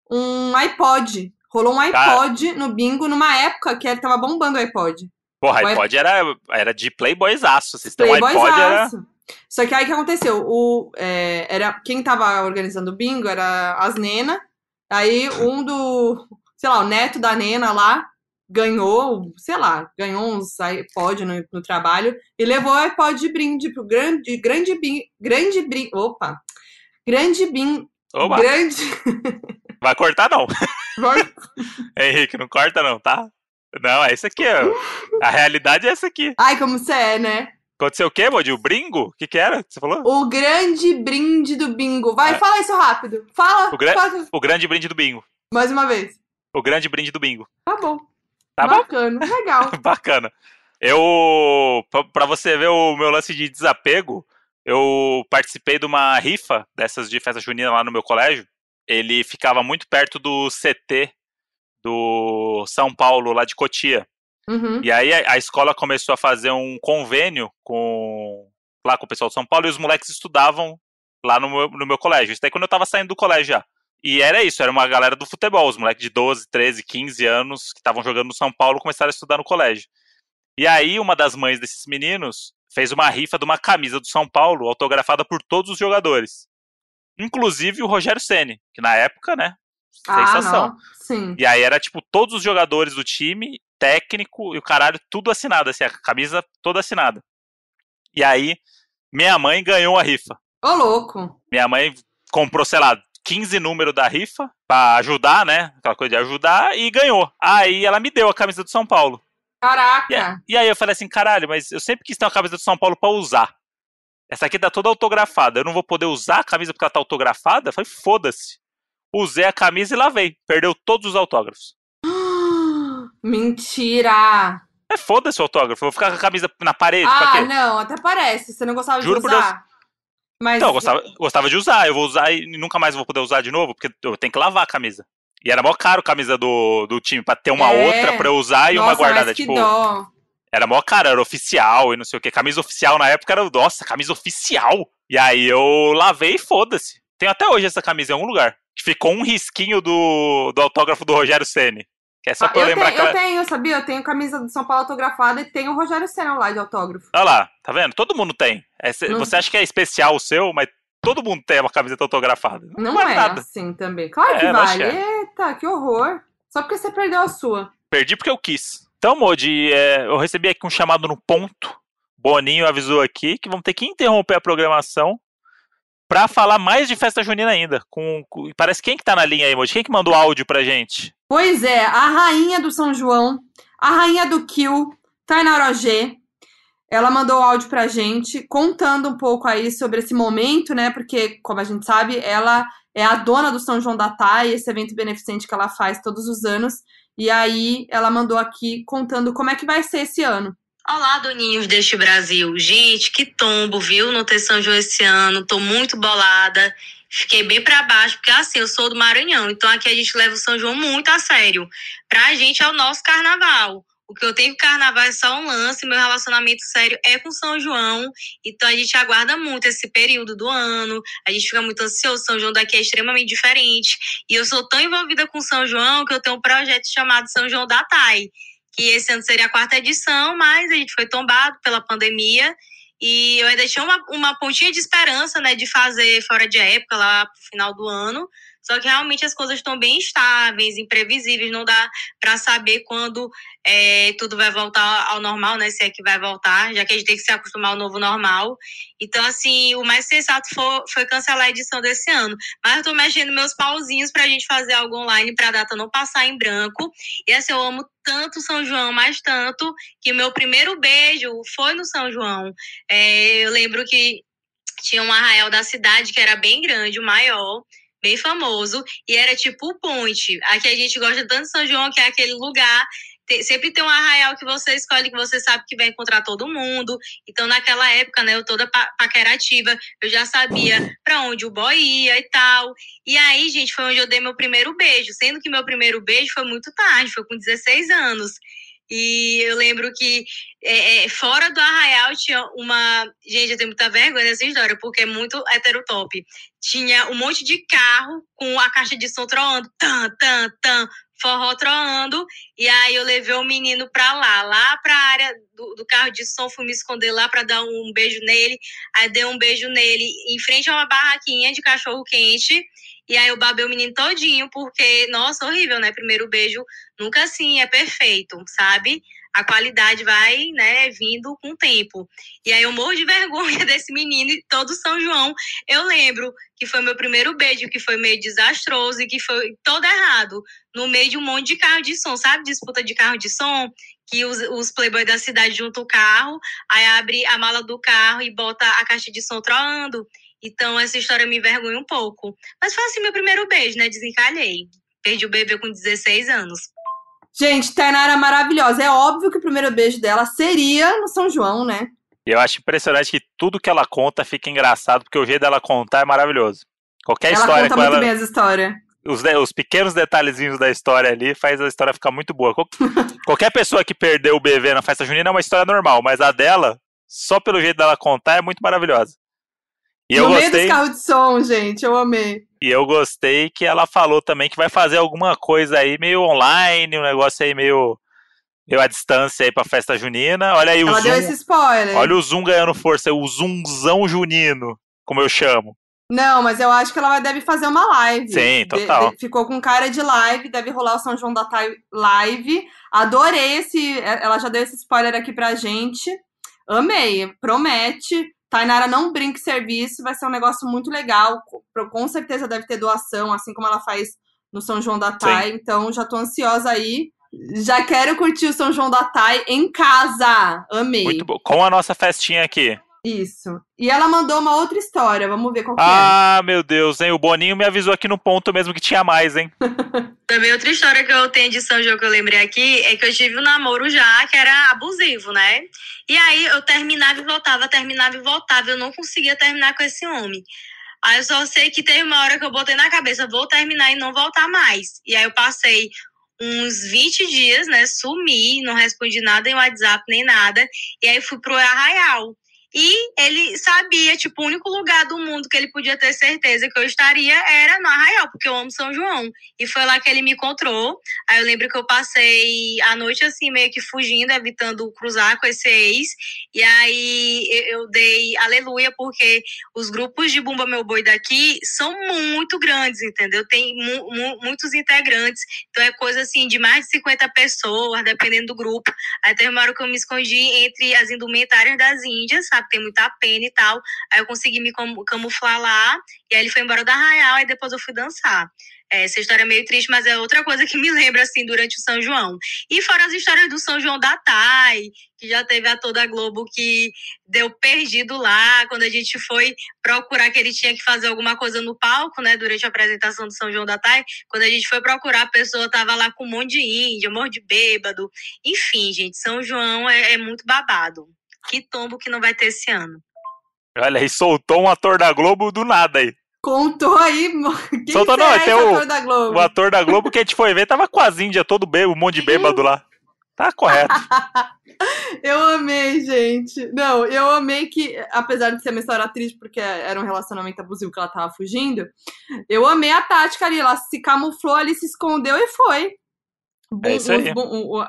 um iPod. Rolou um iPod no bingo numa época que tava bombando o iPod. Porra, o iPod era, era de Playboyzaço. Vocês têm um iPod era... Só que aí o que aconteceu? O, é, era, quem tava organizando o bingo era as Nena. Aí um do, sei lá, o neto da Nena lá ganhou, sei lá, ganhou uns iPod no, no trabalho e levou o iPod de brinde pro grande, grande, bin, grande brinde, opa, grande bin, opa. grande... Vai cortar não. Henrique, não corta não, tá? Não, é isso aqui, ó. A realidade é essa aqui. Ai, como você é, né? Aconteceu o quê, Modi? O bringo? O que, que era que você falou? O grande brinde do bingo. Vai, é. fala isso rápido. Fala. O, gra fala. o grande brinde do bingo. Mais uma vez. O grande brinde do bingo. Tá bom. Tá Bacana. bom? Legal. Bacana. Eu, pra você ver o meu lance de desapego, eu participei de uma rifa dessas de festa junina lá no meu colégio. Ele ficava muito perto do CT do São Paulo, lá de Cotia. Uhum. E aí a, a, escola começou a fazer um convênio com lá com o pessoal de São Paulo e os moleques estudavam lá no meu, no meu colégio. Isso daí quando eu tava saindo do colégio já. E era isso, era uma galera do futebol, os moleques de 12, 13, 15 anos que estavam jogando no São Paulo começaram a estudar no colégio. E aí uma das mães desses meninos fez uma rifa de uma camisa do São Paulo autografada por todos os jogadores. Inclusive o Rogério Ceni, que na época, né, sensação. Ah, Sim. E aí era tipo todos os jogadores do time técnico e o caralho, tudo assinado, assim, a camisa toda assinada. E aí, minha mãe ganhou a rifa. Ô, louco! Minha mãe comprou, sei lá, 15 números da rifa pra ajudar, né? Aquela coisa de ajudar, e ganhou. Aí ela me deu a camisa do São Paulo. Caraca! E, e, aí eu falei assim, caralho, mas eu sempre quis ter uma camisa do São Paulo pra usar. Essa aqui tá toda autografada. Eu não vou poder usar a camisa porque ela tá autografada? Eu falei, foda-se. Usei a camisa e lavei. Perdeu todos os autógrafos. Mentira! É foda-se o autógrafo. Eu vou ficar com a camisa na parede. Ah, não, até parece. Você não gostava Juro de usar. Mas... Então, eu gostava, gostava de usar. Eu vou usar e nunca mais vou poder usar de novo, porque eu tenho que lavar a camisa. E era mó caro a camisa do, do time pra ter uma é. outra pra eu usar e Nossa, uma guardada. Tipo, dó. Era mó caro, era oficial e não sei o que. Camisa oficial na época era, nossa, camisa oficial. E aí eu lavei e foda-se. Tenho até hoje essa camisa em algum lugar. Que ficou um risquinho do, do autógrafo do Rogério Ceni. Que é só ah, pra eu, lembrar tenho, que. Eu tenho, sabia? Eu tenho camisa do São Paulo autografada e tenho o Rogério Senna lá de autógrafo. Olha lá, tá vendo? Todo mundo tem. É, Não- Você acha que é especial o seu, mas todo mundo tem uma camiseta autografada. Não, vale é nada. assim também. Claro É, que vale. que é. Eita, que horror. Só porque você perdeu a sua. Perdi porque eu quis. Então, Modi, é, eu recebi aqui um chamado no ponto. Boninho avisou aqui que vamos ter que interromper a programação pra falar mais de festa junina ainda. Com, com- parece quem que tá na linha aí, Modi? Quem que mandou áudio pra gente? Pois é, a rainha do São João, a rainha do Kill, Tainara G. Ela mandou áudio pra gente, contando um pouco aí sobre esse momento, né? Porque, como a gente sabe, ela é a dona do São João da Thay, esse evento beneficente que ela faz todos os anos. E aí, ela mandou aqui contando como é que vai ser esse ano. Olá, doninhos deste Brasil. Gente, que tombo, viu? Não ter São João esse ano. Tô muito bolada. Fiquei bem pra baixo, porque assim, eu sou do Maranhão. Então aqui a gente leva o São João muito a sério. Pra gente é o nosso carnaval. O que eu tenho com carnaval é só um lance. Meu relacionamento sério é com São João. Então a gente aguarda muito esse período do ano. A gente fica muito ansioso. São João daqui é extremamente diferente. E eu sou tão envolvida com São João que eu tenho um projeto chamado São João da Thay que esse ano seria a quarta edição, mas a gente foi tombado pela pandemia e eu ainda tinha uma, uma pontinha de esperança, né, de fazer fora de época, lá pro final do ano. Só que realmente as coisas estão bem estáveis, imprevisíveis, não dá para saber quando é, tudo vai voltar ao normal, né? Se é que vai voltar, já que a gente tem que se acostumar ao novo normal. Então, assim, o mais sensato foi, foi cancelar a edição desse ano. Mas eu tô mexendo meus pauzinhos pra gente fazer algo online pra data não passar em branco. E assim, eu amo tanto São João, mas tanto, que meu primeiro beijo foi no São João. É, eu lembro que tinha um arraial da cidade que era bem grande, o maior, bem famoso, e era tipo o ponte. Aqui a gente gosta tanto de São João, que é aquele lugar. te- sempre tem um arraial que você escolhe, que você sabe que vai encontrar todo mundo. Então, naquela época, né, eu toda pa- paquerativa, eu já sabia pra onde o boy ia e tal. E aí, gente, foi onde eu dei meu primeiro beijo. Sendo que meu primeiro beijo foi muito tarde, foi com 16 anos. E eu lembro que é, é, fora do arraial tinha uma. Gente, eu tenho muita vergonha dessa história, porque é muito heterotop. Tinha um monte de carro com a caixa de som troando, tan, tan, tan, forró troando. E aí eu levei o menino pra lá, lá pra área do, do carro de som, fui me esconder lá pra dar um beijo nele. Aí dei um beijo nele em frente a uma barraquinha de cachorro quente. E aí eu babei o menino todinho, porque, nossa, horrível, né? Primeiro beijo nunca assim é perfeito, sabe? A qualidade vai, né, vindo com o tempo. E aí eu morro de vergonha desse menino e todo São João. Eu lembro que foi meu primeiro beijo, que foi meio desastroso e que foi todo errado. No meio de um monte de carro de som, sabe? Disputa de carro de som, que os, os playboys da cidade juntam o carro, aí abre a mala do carro e bota a caixa de som troando. Então essa história me envergonha um pouco. Mas foi assim meu primeiro beijo, né? Desencalhei. Perdi o bebê com 16 anos. Gente, Tainara é maravilhosa. É óbvio que o primeiro beijo dela seria no São João, né? E eu acho impressionante que tudo que ela conta fica engraçado, porque o jeito dela contar é maravilhoso. Qualquer ela história conta com muito ela, bem as histórias. os, de- os pequenos detalhezinhos da história ali faz a história ficar muito boa. Qual- qualquer pessoa que perdeu o bebê na festa junina é uma história normal, mas a dela, só pelo jeito dela contar, é muito maravilhosa. E eu no meio gostei. dos carros de som, gente. Eu amei. E eu gostei que ela falou também que vai fazer alguma coisa aí meio online, um negócio aí meio, meio à distância aí pra festa junina. Olha aí o Ela Zoom. deu esse spoiler. Olha o Zoom ganhando força, o Zoomzão junino, como eu chamo. Não, mas eu acho que ela deve fazer uma live. Sim, De- total. de- ficou com cara de live, deve rolar o São João da Thay live. Adorei esse. Ela já deu esse spoiler aqui pra gente. Amei, promete. Tainara não brinque serviço, vai ser um negócio muito legal. Com- certeza deve ter doação, assim como ela faz no São João da Thay. Então já tô ansiosa aí. Já quero curtir o São João da Thay em casa. Amei. Muito bom. Com a nossa festinha aqui. Isso. E ela mandou uma outra história. Vamos ver qual que é. Ah, meu Deus, hein? O Boninho me avisou aqui no ponto mesmo que tinha mais, hein? Também outra história que eu tenho de São João que eu lembrei aqui é que eu tive um namoro já que era abusivo, né? E aí eu terminava e voltava, terminava e voltava. Eu não conseguia terminar com esse homem. Aí eu só sei que teve uma hora que eu botei na cabeça, vou terminar e não voltar mais. E aí eu passei uns 20 dias, né? Sumi, não respondi nada em WhatsApp nem nada. E aí fui pro Arraial. E ele sabia, tipo, o único lugar do mundo que ele podia ter certeza que eu estaria era no Arraial, porque eu amo São João. E foi lá que ele me encontrou. Aí eu lembro que eu passei a noite assim, meio que fugindo, evitando cruzar com esse ex. E aí eu dei aleluia, porque os grupos de Bumba Meu Boi daqui são muito grandes, entendeu? Tem mu mu muitos integrantes. Então é coisa assim de mais de 50 pessoas, dependendo do grupo. Aí teve uma hora que eu me escondi entre as indumentárias das Índias, sabe? Tem muita pena e tal. Aí eu consegui me camuflar lá. E aí ele foi embora da Arraial e depois eu fui dançar. É, essa história é meio triste, mas é outra coisa que me lembra, assim, durante o São João. E fora as histórias do São João da Thay, que já teve a toda Globo que deu perdido lá, quando a gente foi procurar que ele tinha que fazer alguma coisa no palco, né, durante a apresentação do São João da Thay. Quando a gente foi procurar, a pessoa tava lá com um monte de índio, um monte de bêbado. Enfim, gente, São João é, é muito babado. Que tombo que não vai ter esse ano. Olha, e soltou um ator da Globo do nada aí. Contou aí. Quem Soltou, não, até esse o- ator da Globo? O ator da Globo que a gente foi ver tava com as índias todo bêbado, um monte de bêbado lá. Tá correto. Eu amei, gente. Não, eu amei que, apesar de ser uma história triste, porque era um relacionamento abusivo que ela tava fugindo, eu amei a tática ali. Ela se camuflou ali, se escondeu e foi. É isso aí. Os,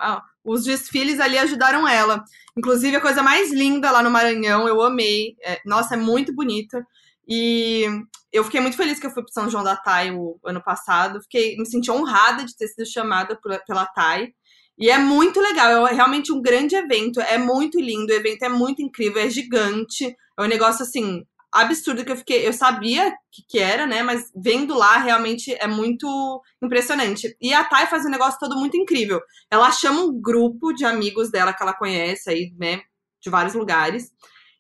os desfiles ali ajudaram ela. Inclusive, a coisa mais linda lá no Maranhão, eu amei. É, nossa, é muito bonita. E eu fiquei muito feliz que eu fui pro São João da Thay o ano passado. Fiquei, me senti honrada de ter sido chamada pela, pela Thay. E é muito legal, é realmente um grande evento, é muito lindo, o evento é muito incrível, é gigante, é um negócio assim absurdo que eu fiquei, eu sabia que, que era, né, mas vendo lá realmente é muito impressionante. E a Thay faz um negócio todo muito incrível. Ela chama um grupo de amigos dela que ela conhece aí, né, de vários lugares.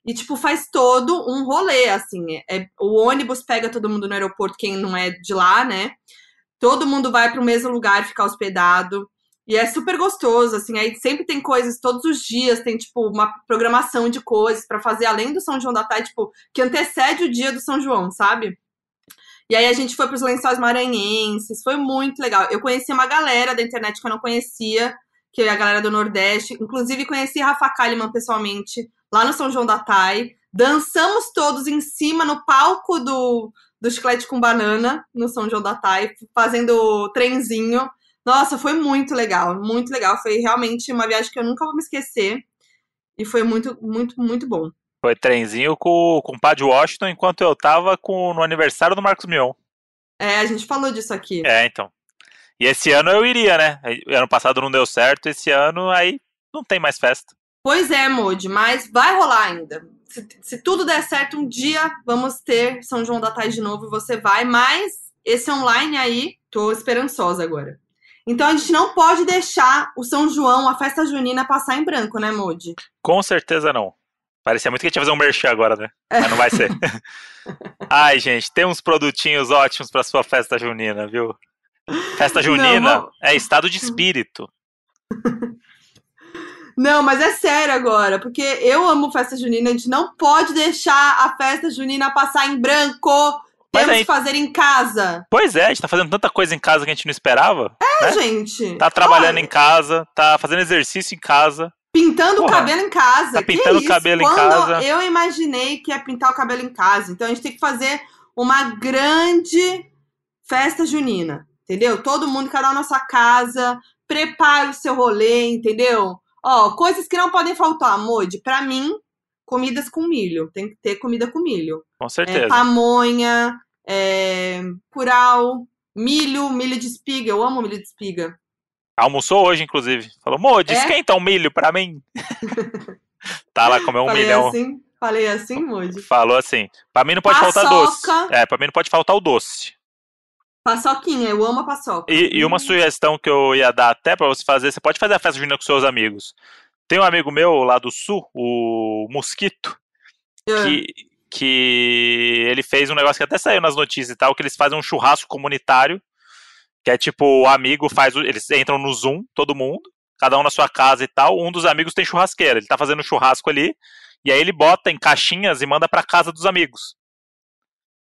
E, tipo, faz todo um rolê, assim. É, o ônibus pega todo mundo no aeroporto, quem não é de lá, né? Todo mundo vai para o mesmo lugar ficar hospedado. E é super gostoso, assim, aí sempre tem coisas, todos os dias tem, tipo, uma programação de coisas para fazer, além do São João da Thay, tipo, que antecede o dia do São João, sabe? E aí a gente foi pros lençóis maranhenses, foi muito legal. Eu conheci uma galera da internet que eu não conhecia, que é a galera do Nordeste. Inclusive, conheci Rafa Kalimann pessoalmente, lá no São João da Thay. Dançamos todos em cima, no palco do, do Chiclete com Banana, no São João da Thay, fazendo trenzinho. Nossa, foi muito legal, muito legal. Foi realmente uma viagem que eu nunca vou me esquecer. E foi muito, muito, muito bom. Foi trenzinho com, com o Padre Washington enquanto eu tava com, no aniversário do Marcos Mion. É, a gente falou disso aqui. É, então. E esse ano eu iria, né? Ano passado não deu certo, esse ano aí não tem mais festa. Pois é, Modi, mas vai rolar ainda. Se, se tudo der certo, um dia vamos ter São João da Tarde de novo e você vai, mas esse online aí, tô esperançosa agora. Então a gente não pode deixar o São João, a festa junina, passar em branco, né, Modi? Com certeza não. Parecia muito que a gente ia fazer um merchan agora, né? Mas não vai ser. Ai, gente, tem uns produtinhos ótimos pra sua festa junina, viu? Festa junina Não, é estado de espírito. Não, mas é sério agora, porque eu amo festa junina, a gente não pode deixar a festa junina passar em branco. Aí- que fazer em casa. Pois é, a gente tá fazendo tanta coisa em casa que a gente não esperava. É, né? gente. Tá trabalhando Olha, em casa, tá fazendo exercício em casa. Pintando o Porra, cabelo em casa. tá pintando o cabelo em Quando casa. Eu imaginei que ia pintar o cabelo em casa. Então a gente tem que fazer uma grande festa junina. Entendeu? Todo mundo, cada um na sua casa. Prepare o seu rolê, entendeu? Ó, coisas que não podem faltar, Modi. Pra mim, comidas com milho. Tem que ter comida com milho. Com É, certeza. pamonha, é, curau, milho, milho de espiga. Eu amo milho de espiga. Almoçou hoje, inclusive. Falou, Modi, É? esquenta um milho pra mim. tá lá, comeu um Falei milhão. assim? Falei assim, Modi? Falou assim, pra mim não pode faltar doce. Paçoca. É, pra mim não pode faltar o doce. Paçoquinha, eu amo a paçoca. E, e uma sugestão que eu ia dar até pra você fazer, você pode fazer a festa junina com seus amigos. Tem um amigo meu lá do sul, o Mosquito, Ah, que, que ele fez um negócio que até saiu nas notícias e tal, que eles fazem um churrasco comunitário, que é tipo, o amigo faz, o- eles entram no Zoom, todo mundo, cada um na sua casa e tal, um dos amigos tem churrasqueira, ele tá fazendo um churrasco ali, e aí ele bota em caixinhas e manda pra casa dos amigos.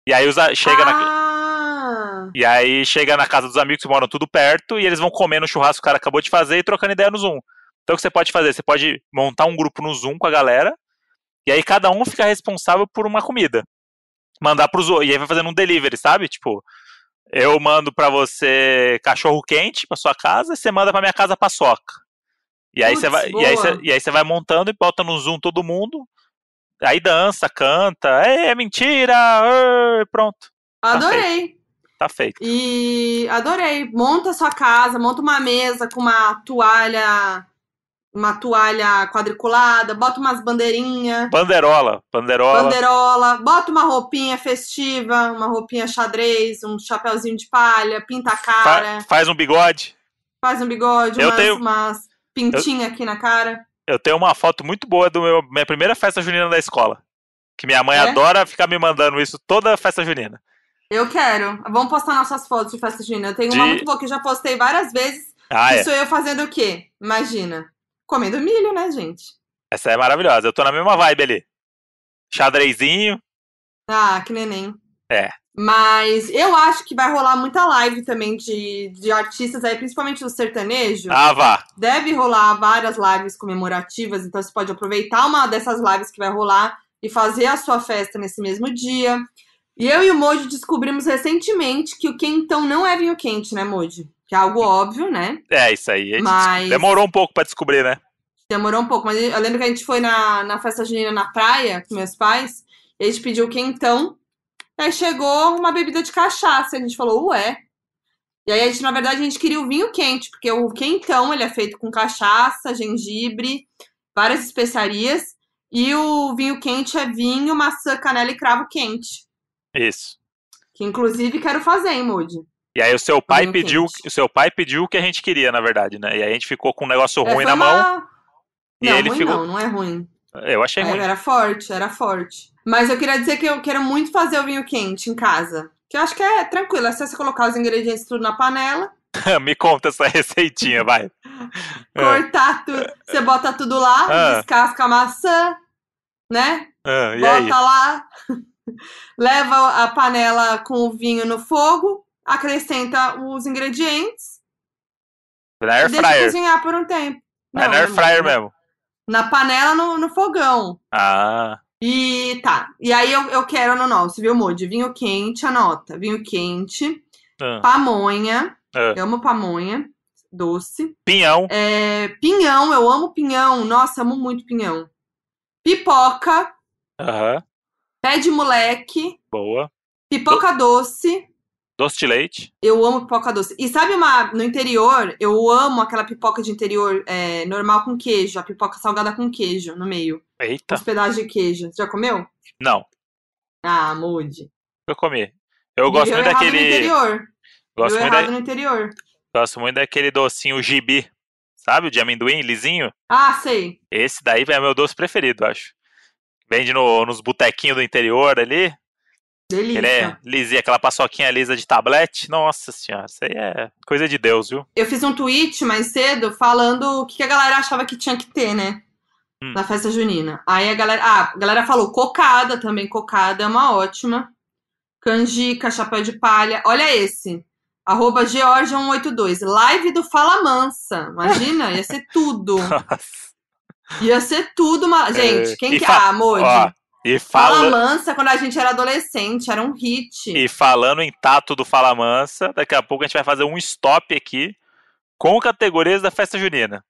E aí os a- chega na, Ah, e aí chega na casa dos amigos que moram tudo perto e eles vão comer no churrasco que o cara acabou de fazer e trocando ideia no Zoom. Então o que você pode fazer? Você pode montar um grupo no Zoom com a galera e aí cada um fica responsável por uma comida. Mandar pros outros. E aí vai fazendo um delivery, sabe? Tipo, eu mando pra você cachorro quente pra sua casa e você manda pra minha casa paçoca. E aí, Putz, você vai, e, aí você, e aí você vai montando e bota no Zoom todo mundo. Aí dança, canta, é, mentira, ê", pronto, adorei. tá feito. E adorei. Monta a sua casa, monta uma mesa com uma toalha, uma toalha quadriculada, bota umas bandeirinhas, Banderola, banderola. banderola, bota uma roupinha festiva, uma roupinha xadrez, um chapéuzinho de palha, pinta a Fa- cara, faz um bigode. faz um bigode, Eu umas, tenho- umas pintinhas aqui na cara. Eu tenho uma foto muito boa do meu minha primeira festa junina da escola. Que minha mãe É? adora ficar me mandando isso toda festa junina. Eu quero. Vamos postar nossas fotos de festa junina. Eu tenho uma De- muito boa que eu já postei várias vezes. Ah, é. sou eu fazendo o quê? Imagina. Comendo milho, né, gente? Essa é maravilhosa. Eu tô na mesma vibe ali. Xadrezinho. Ah, que neném. É. Mas eu acho que vai rolar muita live também de, de artistas aí, principalmente do sertanejo. Ah, vá. Deve rolar várias lives comemorativas, então você pode aproveitar uma dessas lives que vai rolar e fazer a sua festa nesse mesmo dia. E eu e o Moji descobrimos recentemente que o quentão não é vinho quente, né, Moji? Que é algo óbvio, né? É isso aí. A gente Mas- Demorou um pouco pra descobrir, né? Demorou um pouco, mas eu lembro que a gente foi na, na festa junina na praia com meus pais, e a gente pediu quentão, aí chegou uma bebida de cachaça, e a gente falou, ué. E aí a gente, na verdade, a gente queria o vinho quente, porque o quentão, ele é feito com cachaça, gengibre, várias especiarias, e o vinho quente é vinho, maçã, canela e cravo quente, Isso. que inclusive quero fazer, hein, Moody? E aí o seu pai pediu, o seu pai pediu o que a gente queria, na verdade, né? E aí a gente ficou com um negócio É, ruim na mão. uma- E Não, ele ruim ficou. não, não é ruim. Eu achei ruim. Era forte, era forte. Mas eu queria dizer que eu quero muito fazer o vinho quente em casa. Que eu acho que é tranquilo, é só você colocar os ingredientes tudo na panela, Me conta essa receitinha, vai. É. cortar tudo, você bota tudo lá, Ah. descasca a maçã, né? Ah, e aí? Bota lá, leva a panela com o vinho no fogo, acrescenta os ingredientes Na air e deixa fryer. cozinhar por um tempo. É Não, na air fryer mesmo. Na panela, no, no fogão. Ah, E tá. E aí eu, eu quero no nosso, viu, Moody? Vinho quente, anota. Vinho quente, ah, pamonha. ah. Eu amo pamonha. Doce. Pinhão. É, pinhão, eu amo pinhão. Nossa, amo muito pinhão. Pipoca, Aham. pé de moleque, Boa. pipoca doce. Doce de leite. Eu amo pipoca doce. E sabe uma no interior? Eu amo aquela pipoca de interior é, normal com queijo, a pipoca salgada com queijo no meio. Eita. Os pedaços de queijo. Já comeu? Não, Ah, mude. eu comi. Eu gosto Viveu muito daquele. no interior. Gosto Viveu muito, errado da... no interior. gosto muito daquele docinho gibi. Sabe? o De amendoim, lisinho. Ah, sei. Esse daí é meu doce preferido, eu acho. Vende no- nos botequinhos do interior ali. Delícia. Ele é lisinho, aquela paçoquinha lisa de tablete. Nossa senhora, isso aí é coisa de Deus, viu? Eu fiz um tweet mais cedo falando o que a galera achava que tinha que ter, né? Hum. Na festa junina. Aí a galera. Ah, a galera falou cocada também. Cocada é uma ótima. Canjica, chapéu de palha. Olha esse. Arroba Georgia182. Live do Fala Mansa. Imagina, ia ser tudo. Nossa. Ia ser tudo. Uma... Gente, quem e que. fa- Ah, Moji. E, Fala fala... Mansa, quando a gente era adolescente, era um hit. e falando em tato do Fala Mansa, daqui a pouco a gente vai fazer um stop aqui com categorias da festa junina.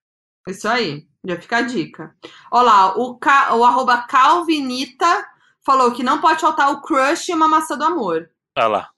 Isso aí, já fica a dica. Olha lá, o, Ca... o arroba Calvinita falou que não pode faltar o crush e uma maçã do amor. Olha lá.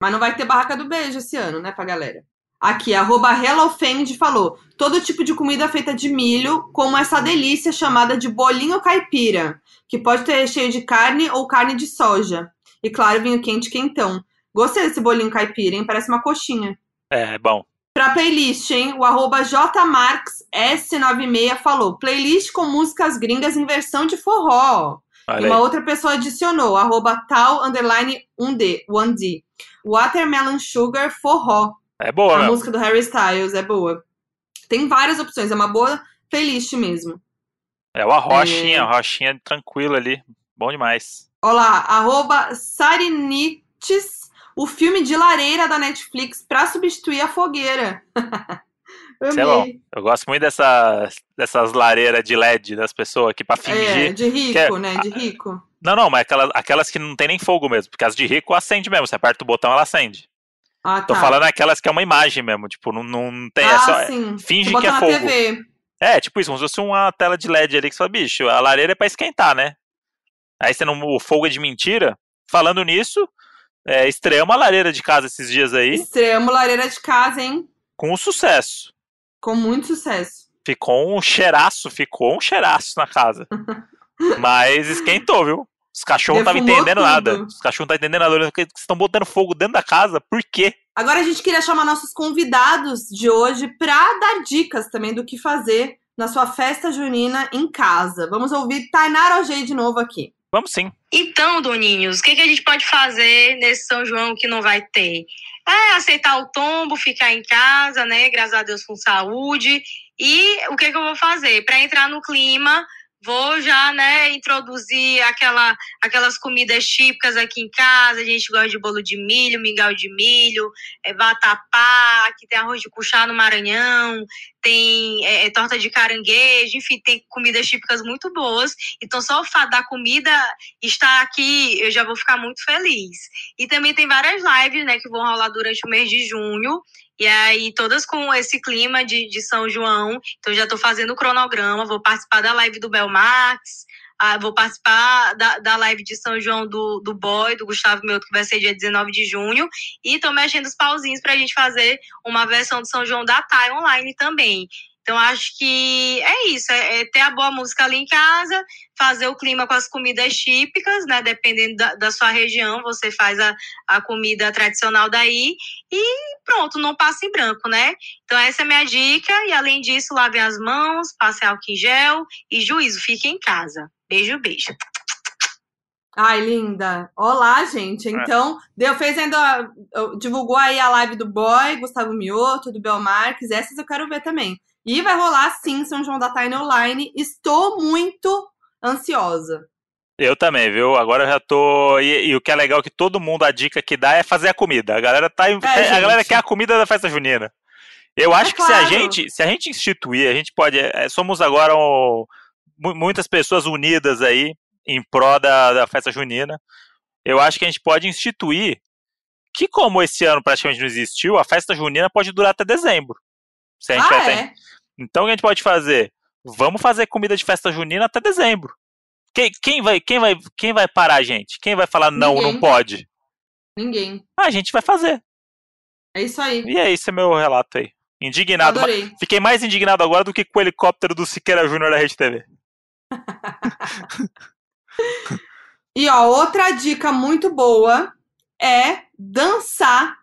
Mas não vai ter barraca do beijo esse ano, né, pra galera. Aqui, arroba HelloFend falou: todo tipo de comida feita de milho, como essa delícia chamada de bolinho caipira, que pode ter recheio de carne ou carne de soja. E claro, vinho quente quentão. Gostei desse bolinho caipira, hein? Parece uma coxinha. É, é bom. Pra playlist, hein? O arroba jmarks96 falou: playlist com músicas gringas em versão de forró. Olha E uma aí. outra pessoa adicionou, arroba tal, underline 1D, 1D. Watermelon Sugar Forró. É boa, a mesmo. música do Harry Styles, é boa. Tem várias opções, é uma boa playlist mesmo. É uma rochinha, É. rochinha tranquila ali. Bom demais. Olá, arroba Sarinites, o filme de lareira da Netflix pra substituir a fogueira. Isso é bom. Eu gosto muito dessas, dessas lareiras de LED das pessoas que pra fingir. É, de rico, é- né? De rico. Não, não, mas aquelas, aquelas que não tem nem fogo mesmo. Porque as de rico acende mesmo. Você aperta o botão, ela acende. Ah, Tô tá. falando aquelas que é uma imagem mesmo. Tipo, não, não tem. ah, é só, sim. finge que é fogo. TV. É, tipo isso, como se fosse uma tela de LED ali que você fala, bicho, a lareira é pra esquentar, né? Aí você não. O fogo é de mentira. Falando nisso, é, estreou uma lareira de casa esses dias aí, Estreamos lareira de casa, hein? com sucesso. Com muito sucesso. Ficou um cheiraço, ficou um cheiraço na casa. Mas esquentou, viu? Os cachorros não estavam entendendo tudo. nada. Os cachorros não estavam entendendo nada. Vocês estão botando fogo dentro da casa? Por quê? Agora a gente queria chamar nossos convidados de hoje pra dar dicas também do que fazer na sua festa junina em casa. Vamos ouvir Tainara Ojei de novo aqui. Vamos sim. Então, Doninhos, o que, que a gente pode fazer nesse São João que não vai ter? É aceitar o tombo, ficar em casa, né? Graças a Deus com saúde. E o que, que eu vou fazer? Para entrar no clima, vou já, né, introduzir aquela, aquelas comidas típicas aqui em casa. A gente gosta de bolo de milho, mingau de milho, é, vatapá, aqui tem arroz de cuchá no Maranhão, tem é, é, torta de caranguejo, enfim, tem comidas típicas muito boas. Então, só o fato da comida estar aqui, eu já vou ficar muito feliz. E também tem várias lives, né, que vão rolar durante o mês de junho. E aí, todas com esse clima de, de São João. Então, já tô fazendo o cronograma, vou participar da live do Belmax, ah, vou participar da, da live de São João do, do Boy, do Gustavo Meuto, que vai ser dia 19 de junho. E tô mexendo os pauzinhos pra gente fazer uma versão do São João da Thay online também. Então, acho que é isso, é, é ter a boa música ali em casa, fazer o clima com as comidas típicas, né? Dependendo da, da sua região, você faz a, a comida tradicional daí e pronto, não passa em branco, né? Então, essa é a minha dica. E além disso, lavem as mãos, passem álcool em gel e juízo, fiquem em casa. Beijo, beijo. Ai, linda. Olá, gente. Então, deu, fez ainda. Divulgou aí a live do Boy, Gustavo Mioto, do Belmarques. Essas eu quero ver também. E vai rolar sim São João da Taina Online. Estou muito ansiosa. Eu também, viu? Agora eu já tô. E, e o que é legal é que todo mundo, a dica que dá é fazer a comida. A galera tá. a gente. galera quer a comida da festa junina. Eu acho É que se a claro. gente, se a gente instituir, a gente pode. é, somos agora um- mu- muitas pessoas unidas aí em pró da, da festa junina. Eu acho que a gente pode instituir que, como esse ano praticamente não existiu, a festa junina pode durar até dezembro. Se a gente Ah, é? Então o que a gente pode fazer? Vamos fazer comida de festa junina até dezembro. Quem, quem vai, quem, vai, quem vai parar a gente? Quem vai falar não, Ninguém. não pode? Ninguém. Ah, a gente vai fazer. É isso aí. E é esse é meu relato aí. Indignado. Adorei. Fiquei mais indignado agora do que com o helicóptero do Siqueira Júnior da Rede TV. E ó, outra dica muito boa é dançar.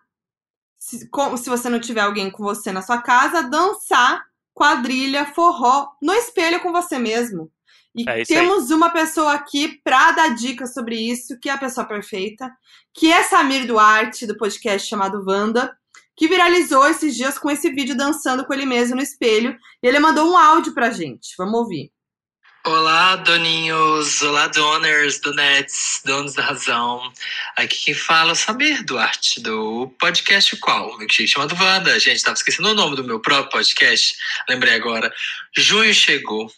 Se, se você não tiver alguém com você na sua casa, dançar quadrilha, forró no espelho com você mesmo. E É isso aí. temos uma pessoa aqui pra dar dicas sobre isso, que é a pessoa perfeita, que é Samir Duarte, do podcast chamado Wanda, que viralizou esses dias com esse vídeo dançando com ele mesmo no espelho. E ele mandou um áudio pra gente. Vamos ouvir. Olá, doninhos! Olá, donors do Nets, donos da razão. Aqui quem fala é o Samir Duarte, do podcast qual? O milkshake chamado Wanda. Gente, tava esquecendo o nome do meu próprio podcast. Lembrei agora. Junho chegou.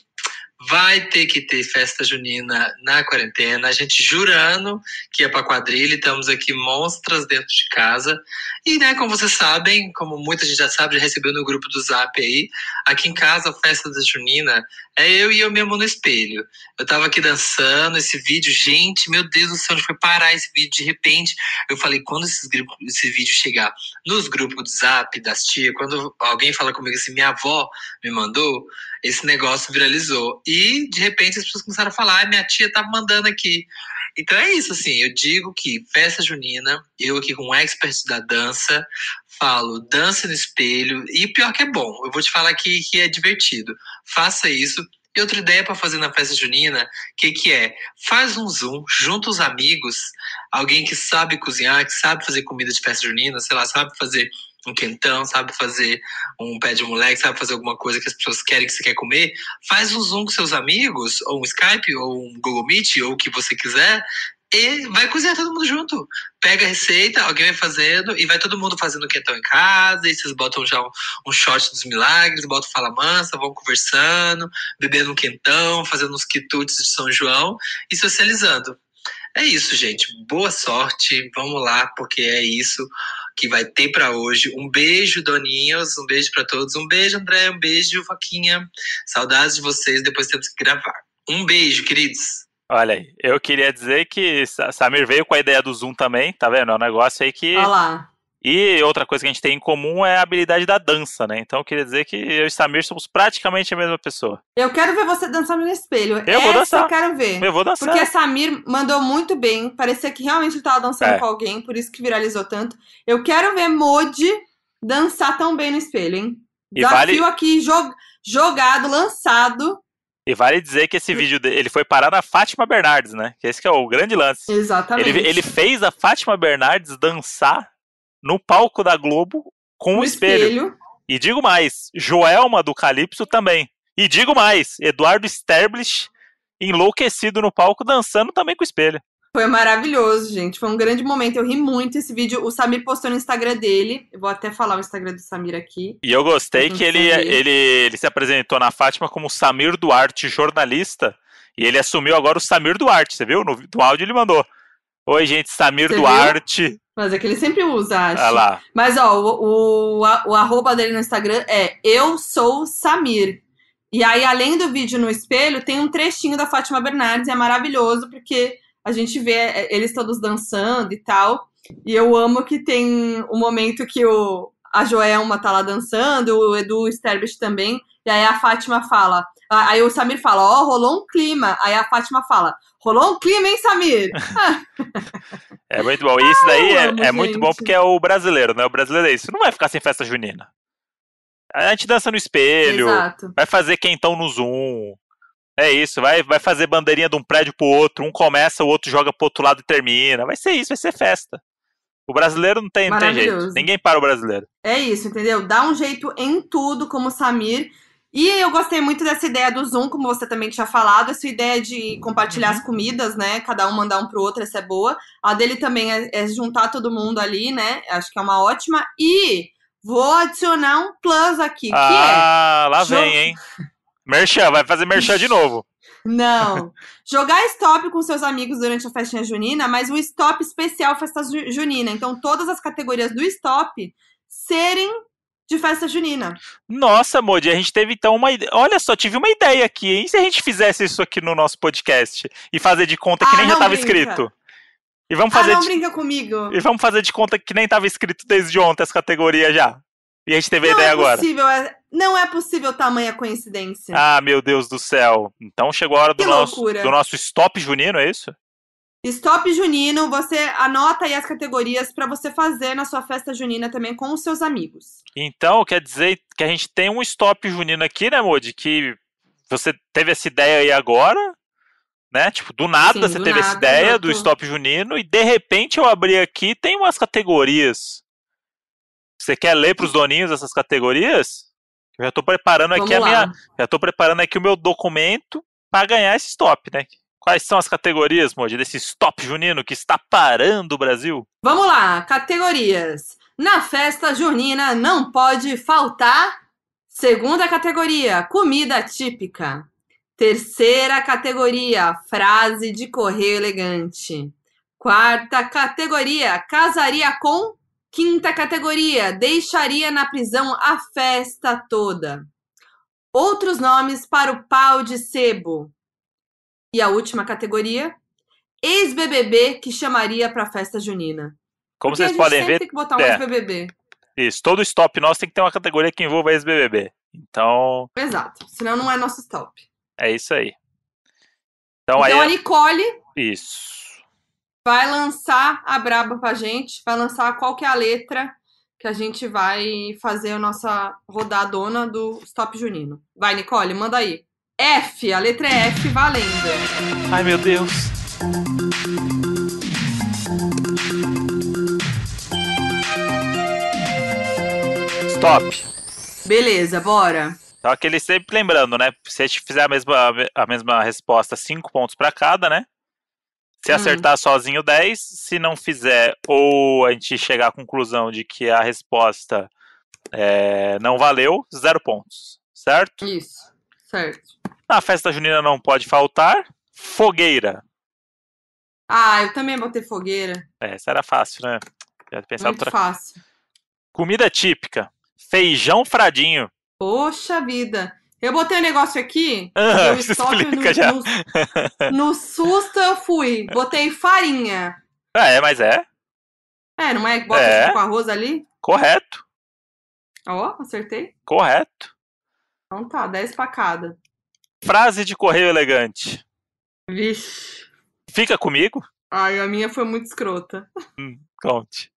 Vai ter que ter festa junina na quarentena. A gente jurando que ia pra quadrilha. Estamos aqui monstras dentro de casa. E, né, como vocês sabem, como muita gente já sabe, já recebeu no grupo do Zap aí, aqui em casa, a festa da junina é eu e eu mesmo no espelho. Eu tava aqui dançando, esse vídeo, gente, meu Deus do céu, onde foi parar esse vídeo de repente? Eu falei, quando esses esse vídeo chegar nos grupos do Zap, das tia, quando alguém fala comigo assim, minha avó me mandou, esse negócio viralizou. E, de repente, as pessoas começaram a falar, ah, minha tia tá mandando aqui. Então é isso, assim, eu digo que festa junina, eu aqui com um expert da dança, falo, dança no espelho, e pior que é bom, eu vou te falar que, que é divertido. Faça isso. E outra ideia para fazer na festa junina, que que é? Faz um zoom, junta os amigos, alguém que sabe cozinhar, que sabe fazer comida de festa junina, sei lá, sabe fazer um quentão, sabe fazer um pé de moleque, sabe fazer alguma coisa que as pessoas querem que você quer comer, faz um Zoom com seus amigos, ou um Skype, ou um Google Meet, ou o que você quiser, e vai cozinhar todo mundo junto. Pega a receita, alguém vai fazendo, e vai todo mundo fazendo quentão em casa, e vocês botam já um, um shot dos milagres, botam fala mansa, vão conversando, bebendo um quentão, fazendo uns quitutes de São João e socializando. É isso, gente. Boa sorte. Vamos lá, porque é isso que vai ter para hoje. Um beijo, Doninhos. Um beijo para todos. Um beijo, André. Um beijo, Foquinha. Saudades de vocês. Depois temos que gravar. Um beijo, queridos. Olha aí, eu queria dizer que Samir veio com a ideia do Zoom também, tá vendo? É um negócio aí que. Olha lá. E outra coisa que a gente tem em comum é a habilidade da dança, né? Então eu queria dizer que eu e Samir somos praticamente a mesma pessoa. Eu quero ver você dançando no espelho. Eu Essa vou dançar. eu quero ver. Eu vou dançar. Porque Samir mandou muito bem. Parecia que realmente ele tava dançando É. com alguém, por isso que viralizou tanto. Eu quero ver Modi dançar tão bem no espelho, hein? E Desafio vale- aqui, jo- jogado, lançado. E vale dizer que esse vídeo dele, ele foi parar na Fátima Bernardes, né? Que esse que é o grande lance. Exatamente. Ele, ele fez a Fátima Bernardes dançar no palco da Globo com o espelho. E digo mais, Joelma do Calypso também. E digo mais, Eduardo Sterblich enlouquecido no palco dançando também com o espelho. Foi maravilhoso, gente. Foi um grande momento. Eu ri muito esse vídeo. O Samir postou no Instagram dele. Eu vou até falar o Instagram do Samir aqui. E eu gostei que ele, ele, ele se apresentou na Fátima como Samir Duarte, jornalista, e ele assumiu agora o Samir Duarte, você viu? No, no áudio ele mandou. Oi, gente, Samir Você viu? Mas é que ele sempre usa, acho. Olha lá. Mas, ó, o, o, a- o arroba dele no Instagram é Eu Sou Samir. E aí, além do vídeo no espelho, tem um trechinho da Fátima Bernardes. E é maravilhoso, porque a gente vê é, eles todos dançando e tal. E eu amo que tem o momento que o, a Joelma tá lá dançando, o Edu Sterbich também. E aí a Fátima fala. Aí o Samir fala, ó, rolou um clima. Aí a Fátima fala, rolou um clima, hein, Samir? É muito bom. E isso daí é, amo, é muito bom porque é o brasileiro, né? O brasileiro é isso. Não vai ficar sem festa junina. A gente dança no espelho, Exato. vai fazer quentão no Zoom. É isso, vai, vai fazer bandeirinha de um prédio pro outro, um começa, o outro joga pro outro lado e termina. Vai ser isso, vai ser festa. O brasileiro não tem, não tem jeito. Ninguém para o brasileiro. É isso, entendeu? Dá um jeito em tudo, como o Samir. E eu gostei muito dessa ideia do Zoom, como você também tinha falado, essa ideia de compartilhar Uhum. as comidas, né? Cada um mandar um pro outro, essa é boa. A dele também é, é juntar todo mundo ali, né? Acho que é uma ótima. E vou adicionar um plus aqui, que é. ah, lá vem, hein? Merchan, vai fazer merchan de novo. Não. Jogar stop com seus amigos durante a festinha junina, mas um stop especial festa ju- junina. Então, todas as categorias do stop serem de festa junina. Nossa, Modi, a gente teve então uma ideia. Olha só, tive uma ideia aqui, hein? Se a gente fizesse isso aqui no nosso podcast e fazer de conta que Ah, nem já não tava brinca. escrito. E vamos Ah, fazer não de... brinca comigo. E vamos fazer de conta que nem tava escrito desde ontem as categorias já. E a gente teve a não ideia é agora. possível, é- não é possível tamanha coincidência. Ah, meu Deus do céu. Então chegou a hora do Que nosso, loucura. do nosso stop junino, é isso? Stop junino, você anota aí as categorias pra você fazer na sua festa junina também com os seus amigos. Então, quer dizer que a gente tem um stop junino aqui, né, Modi? Que você teve essa ideia aí agora, né? Tipo, do nada Sim, você do teve essa nada, ideia exato. do stop junino e de repente eu abri aqui tem umas categorias. Você quer ler pros doninhos essas categorias? Eu já tô preparando aqui Vamos a lá. minha, já tô preparando aqui o meu documento para ganhar esse stop, né? Quais são as categorias, Modi, desse stop junino que está parando o Brasil? Vamos lá, categorias. Na festa junina não pode faltar. Segunda categoria, comida típica. Terceira categoria, frase de correio elegante. Quarta categoria, casaria com. Quinta categoria, deixaria na prisão a festa toda. Outros nomes para o pau de sebo. E a última categoria, ex-BBB que chamaria para festa junina. Como Porque a vocês podem ver, tem que botar um é. ex-BBB. isso, todo stop nosso tem que ter uma categoria que envolva ex-BBB. Então, Exato. Senão não é nosso stop. é isso aí. Então, Então, aí, a Nicole, isso. Vai lançar a braba pra gente, vai lançar qual que é a letra que a gente vai fazer a nossa rodadona do Stop Junino. Vai, Nicole, manda aí. F, a letra é F valendo. Ai, meu Deus. Stop. Beleza, bora. Então, aquele sempre lembrando, né? Se a gente fizer a mesma, a mesma resposta, 5 pontos pra cada, né? Se acertar sozinho, 10. Se não fizer, ou a gente chegar à conclusão de que a resposta é, não valeu, zero pontos. Certo? Isso, certo. Na festa junina não pode faltar fogueira. Ah, eu também botei fogueira. É, essa era fácil, né? Já pensava Muito outra... fácil. Comida típica. Feijão fradinho. Poxa vida. Eu botei um negócio aqui. Ah, no. No, no susto eu fui. Botei farinha. Ah, é, mas é. É, não é? que Bota É. junto com arroz ali? Correto. Ó, acertei. Correto. Então tá, 10 pra cada. Frase de correio elegante. Vixe. Fica comigo? Ai, a minha foi muito escrota. Hum, conte.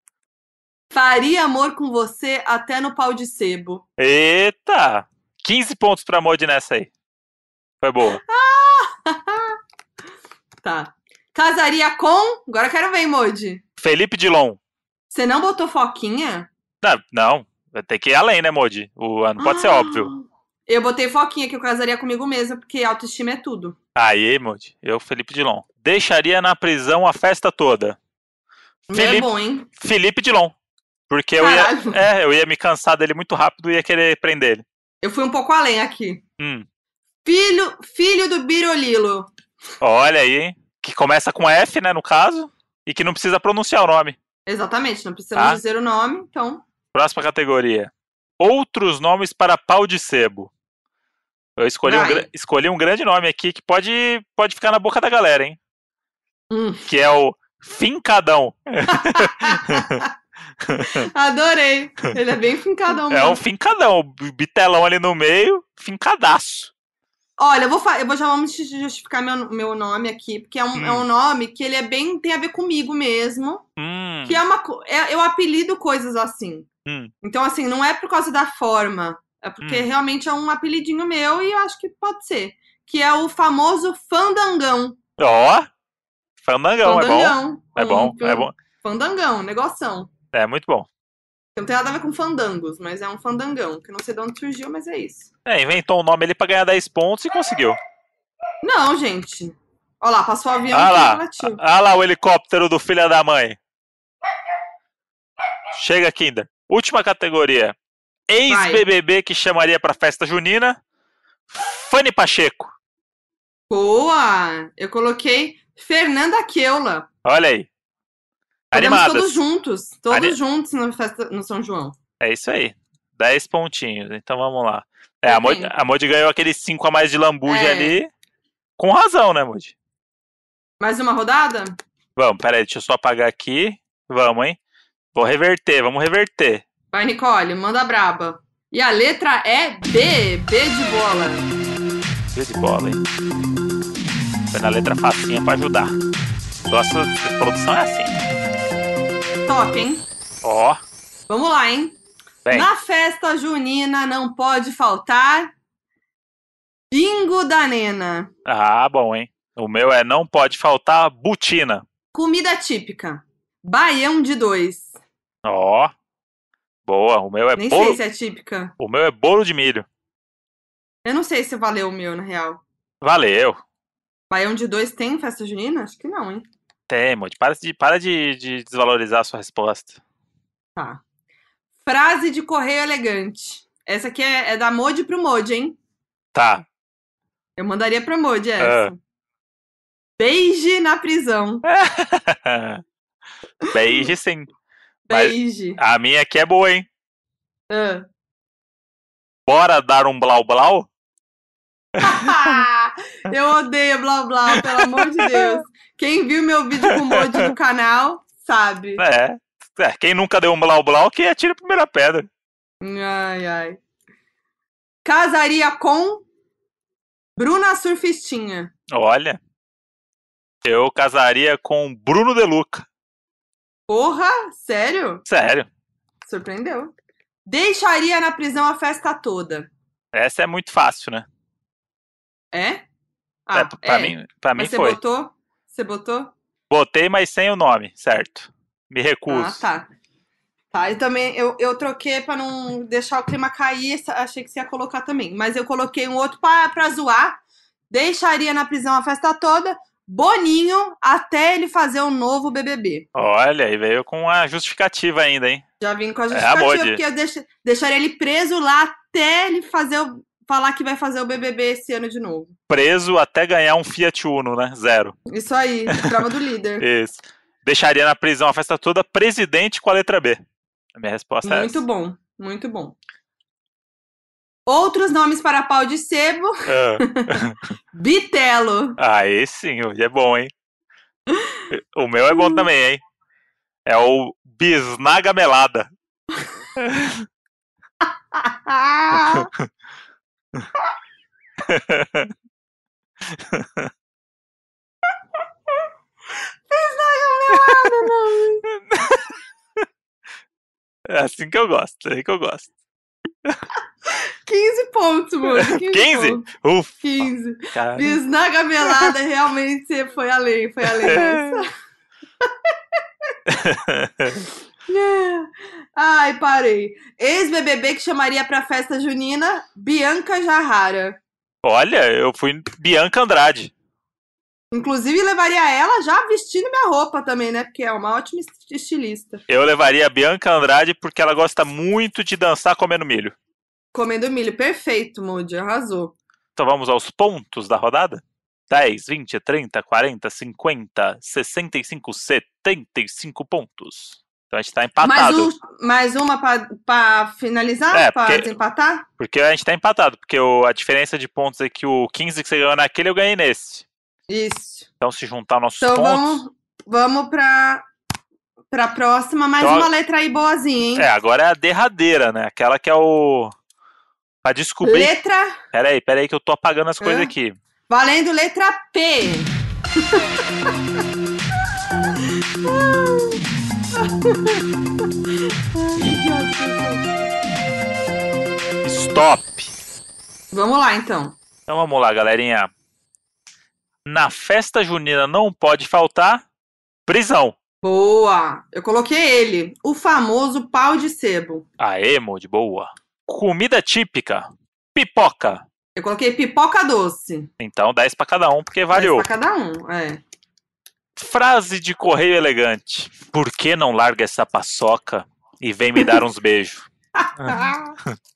Faria amor com você até no pau de sebo. Eita! 15 pontos pra Modi nessa aí. Foi boa. Tá. Casaria com. Agora eu quero ver, Modi. Felipe Dilon. Você não botou foquinha? Não, não. Vai ter que ir além, né, Modi? O ano pode ser Ah. óbvio. Eu botei foquinha que eu casaria comigo mesma, porque autoestima é tudo. Aí, Modi. Eu, Felipe Dilon. Deixaria na prisão a festa toda. Meu Felipe, É bom, hein? Felipe Dilon. Porque eu ia, é, eu ia me cansar dele muito rápido e ia querer prender ele. Eu fui um pouco além aqui. Hum, Filho, filho do Birolilo. olha aí? Que começa com F, né, no caso, e que não precisa pronunciar o nome. Exatamente, não precisamos Tá. dizer o nome, então. Próxima categoria. Outros nomes para pau de sebo. Eu escolhi um, Vai. escolhi um grande nome aqui que pode, pode ficar na boca da galera, hein? Hum. Que é o Fincadão. Adorei. Ele é bem fincadão É mesmo. um fincadão, bitelão ali no meio, fincadaço. Olha, eu vou, eu vou já vamos ju- justificar meu, meu nome aqui, porque é um, Hum. é um nome que ele é bem. tem a ver comigo mesmo. Hum, Que é uma. é- eu apelido coisas assim. Hum. Então, assim, não é por causa da forma. É porque Hum. realmente é um apelidinho meu e eu acho que pode ser. Que é o famoso fandangão. Ó, fandangão, é bom. fandangão. É Um- bom, é um bom. Fandangão, negoção. É muito bom. Não tem nada a ver com fandangos, mas é um fandangão. Que não sei de onde surgiu, mas é isso. É, inventou um nome ali pra ganhar 10 pontos e conseguiu. Não, gente. Olha lá, passou o avião Ah lá, relativo. ah lá o helicóptero do filho da mãe. Chega, Kinder. Última categoria. Ex-BBB que chamaria pra festa junina. Fanny Pacheco. Boa! Eu coloquei Fernanda Keula. Olha aí. Podemos Animadas. todos juntos. Todos Ani- juntos na festa no São João. É isso aí. 10 pontinhos. Então vamos lá. É, a Depende. a ganhou aqueles 5 a mais de lambuja É. ali. Com razão, né, Modi? Mais uma rodada? Vamos, peraí, deixa eu só apagar aqui. Vamos, hein? Vou reverter, vamos reverter. Vai, Nicole, manda braba. E a letra é B. B de bola. Show de bola, hein? Foi na letra facinha pra ajudar. Nossa de produção é assim. Top, hein? Ó, Vamos lá, hein? Vem. Na festa junina não pode faltar bingo da nena. ah, bom, hein? O meu é não pode faltar butina. Comida típica. Baião de dois. Ó, boa. O meu é Nem bolo. sei se é típica. O meu é bolo de milho. Eu não sei se valeu o meu, na real. Valeu. Baião de dois tem festa junina? Acho que não, hein? Tem, Modi. Para de, para de, de desvalorizar a sua resposta. Tá. Frase de correio elegante. Essa aqui é, é da Modi pro Modi, hein? Tá. Eu mandaria pra Modi essa. Beije na prisão. Beijo sim. Mas- Beije. A minha aqui é boa, hein? Ah. Bora dar um blau blau? Eu odeio blá blá, pelo amor de Deus. Quem viu meu vídeo com o Modi no canal sabe. É. É, Quem nunca deu um blau blau que atira a primeira pedra. Ai, ai. Casaria com Bruna Surfistinha. Olha. Eu casaria com Bruno De Luca. Porra, sério? Sério. Surpreendeu. Deixaria na prisão a festa toda. Essa é muito fácil, né? É? Ah, é, pra é. mim, pra mim Mas você foi. botou? Você botou? Botei, mas sem o nome, certo? Me recuso. Ah, tá. Tá, eu também, eu, eu troquei pra não deixar o clima cair, achei que você ia colocar também. Mas eu coloquei um outro pra, pra zoar. Deixaria na prisão a festa toda, Boninho, até ele fazer um novo BBB. Olha, e veio com a justificativa ainda, hein? Já vim com a É, justificativa, Modi. porque eu deix- deixaria ele preso lá até ele fazer o, falar que vai fazer o BBB esse ano de novo. Preso até ganhar um Fiat Uno, né? Zero. Isso aí, prova do líder. Isso. Deixaria na prisão a festa toda, presidente com a letra B. A minha resposta é Muito essa. bom, muito bom. Outros nomes para pau de sebo, Ah. Bitelo. Ah, esse sim, é bom, hein? O meu é bom também, hein? É o Bisnaga Melada. É assim que eu gosto, é assim que eu gosto. 15 pontos, mano. 15? 15? pontos. Ufa, 15. cara. Bisnaga melada, realmente foi além, foi além dessa. Ai, parei. Ex-BBB que chamaria pra festa junina, Bianca Jarrara. Olha, eu fui Bianca Andrade. Inclusive, levaria ela já vestindo minha roupa também, né? Porque é uma ótima est- estilista. Eu levaria a Bianca Andrade porque ela gosta muito de dançar comendo milho. Comendo milho. Perfeito, Moody. Arrasou. Então vamos aos pontos da rodada? 10, 20, 30, 40, 50, 65, 75 pontos. Então a gente tá Mais, empatado. um, mais uma pra, pra finalizar? É, pra porque- desempatar? Porque a gente tá empatado. Porque o- a diferença de pontos é que o 15 que você ganhou naquele, eu ganhei nesse. Isso. Então se juntar nossos Então pontos. vamos, vamos pra, pra próxima. Mais Então, uma letra aí boazinha, hein? É, agora é a derradeira, né? Aquela que é o. Pra descobrir. Letra. Peraí, peraí, que eu tô apagando as coisas Hã? aqui. Valendo letra P. Stop! Vamos lá, então. Então vamos lá, galerinha. Na festa junina não pode faltar prisão. Boa! Eu coloquei ele, o famoso pau de sebo. Aê, de boa. Comida típica. Pipoca. Eu coloquei pipoca doce. Então 10 pra cada um, porque variou. Dez pra cada um, é. Frase de correio elegante. Por que não larga essa paçoca e vem me dar uns beijos?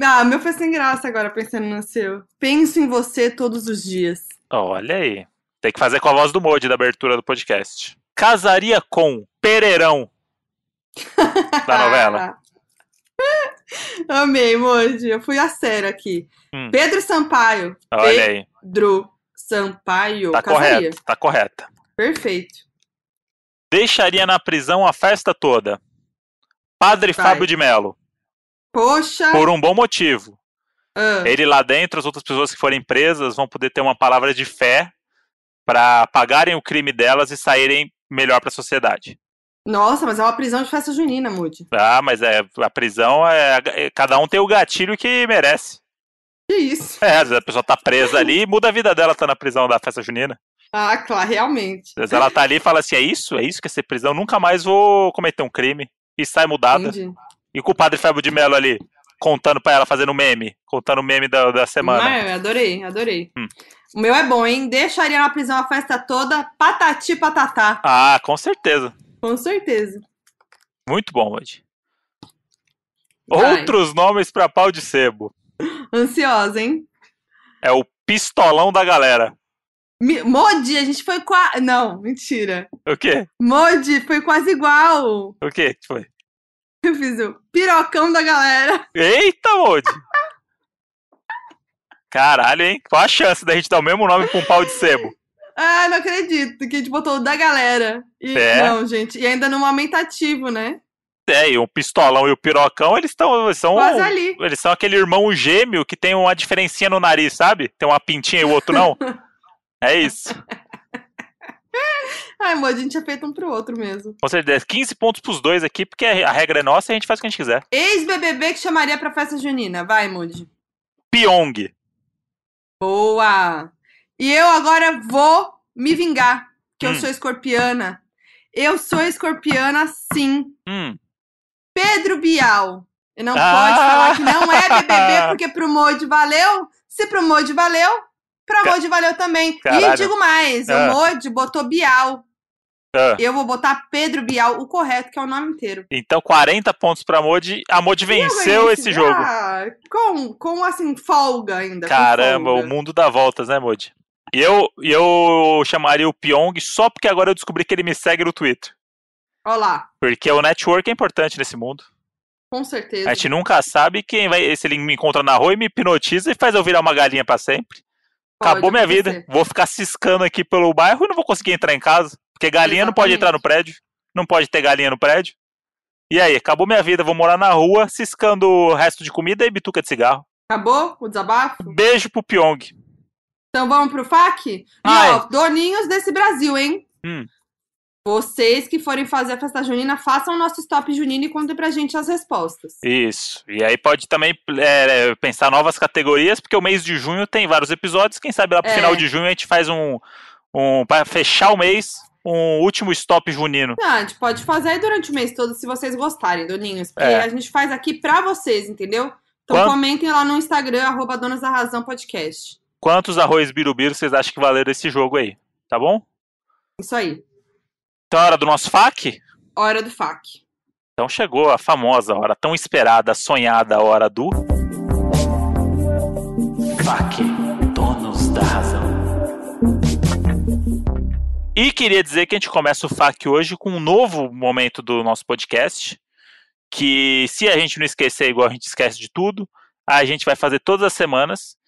Ah, meu foi sem graça agora, pensando no seu. Penso em você todos os dias. Olha aí. Tem que fazer com a voz do Modi da abertura do podcast. Casaria com Pereirão da novela. Amei, Moji. Eu fui a sério aqui. Hum. Pedro Sampaio. Olha aí. Pedro Sampaio. Tá Casaria. correto, tá correta. Perfeito. Deixaria na prisão a festa toda. Padre Vai. Fábio de Mello. Poxa. Por um bom motivo. ah, Ele lá dentro, as outras pessoas que forem presas vão poder ter uma palavra de fé pra pagarem o crime delas e saírem melhor pra sociedade. Nossa, mas é uma prisão de festa junina, Moody. Ah, mas é, a prisão é- Cada um tem o gatilho que merece. Que isso? É, às vezes a pessoa tá presa ali e muda a vida dela tá na prisão da festa junina. Ah, claro, realmente. Às vezes ela tá ali e fala assim: é isso? É isso que é ser prisão? Nunca mais vou cometer um crime. E sai mudada. Entendi. E com o padre Fábio de Mello ali, contando pra ela, fazendo meme. Contando o meme da, da semana. Mas, adorei, adorei. Hum. O meu é bom, hein? Deixaria na prisão a festa toda, patati patatá. Ah, com certeza. Com certeza. Muito bom hoje. Vai. Outros nomes pra pau de sebo. Ansiosa, hein? É o pistolão da galera. Mi- Modi, a gente foi quase. Não, mentira. O quê? Modi, foi quase igual. O quê que foi? Eu fiz o pirocão da galera. Eita, Modi! Caralho, hein? Qual a chance da gente dar o mesmo nome pra um pau de sebo? Ah, não acredito que a gente botou o da galera. E, É? Não, gente. E ainda no aumentativo, né? É, e o pistolão e o pirocão, eles estão. São, Quase ali. eles são aquele irmão gêmeo que tem uma diferencinha no nariz, sabe? Tem uma pintinha e o outro não. É isso. Ai, amor, a gente é feito um pro outro mesmo. Com certeza. 15 pontos pros dois aqui, porque a regra é nossa e a gente faz o que a gente quiser. Ex-BBB que chamaria pra festa junina. Vai, Moody. Pyong. Boa! E eu agora vou me vingar, que eu Hum. sou escorpiana. Eu sou escorpiana, sim. Hum. Pedro Bial. E não Ah! pode falar que não é BBB, porque pro Modi valeu. Se pro Modi valeu, pra Ca- Modi valeu também. Caralho. E digo mais, Ah. o Modi botou Bial. Ah. Eu vou botar Pedro Bial, o correto, que é o nome inteiro. Então, 40 pontos pra Modi. A Modi eu venceu esse jogo. Ah, com, com, assim, folga ainda. Caramba, folga. o mundo dá voltas, né, Modi? E eu, e eu chamaria o Pyong só porque agora eu descobri que ele me segue no Twitter. Olha lá, Porque o network é importante nesse mundo. com certeza. A gente nunca sabe quem vai. Se ele me encontra na rua e me hipnotiza e faz eu virar uma galinha pra sempre. Pode Acabou minha acontecer. vida. Vou ficar ciscando aqui pelo bairro e não vou conseguir entrar em casa. Porque galinha não pode Exatamente. entrar no prédio. Não pode ter galinha no prédio. E aí, acabou minha vida. Vou morar na rua, ciscando o resto de comida e bituca de cigarro. Acabou o desabafo? Beijo pro Pyong. Então vamos pro FAQ? E ó, doninhos desse Brasil, hein? Hum. Vocês que forem fazer a festa junina, façam o nosso stop junino e contem pra gente as respostas. Isso. E aí pode também é, pensar novas categorias, porque o mês de junho tem vários episódios. Quem sabe lá pro É. final de junho a gente faz um. um para fechar o mês, um último stop junino. Não, a gente pode fazer aí durante o mês todo, se vocês gostarem, doninhos. Porque É. a gente faz aqui pra vocês, entendeu? Então Quando- comentem lá no Instagram, arroba Donas da Razão Podcast. Quantos arroz birubiru vocês acham que valeram esse jogo aí? Tá bom? Isso aí. Então é hora do nosso FAQ? Hora do FAQ. Então chegou a famosa hora, tão esperada, sonhada hora do. FAQ, donos da razão. E queria dizer que a gente começa o FAQ hoje com um novo momento do nosso podcast. Que se a gente não esquecer, igual a gente esquece de tudo, a gente vai fazer todas as semanas.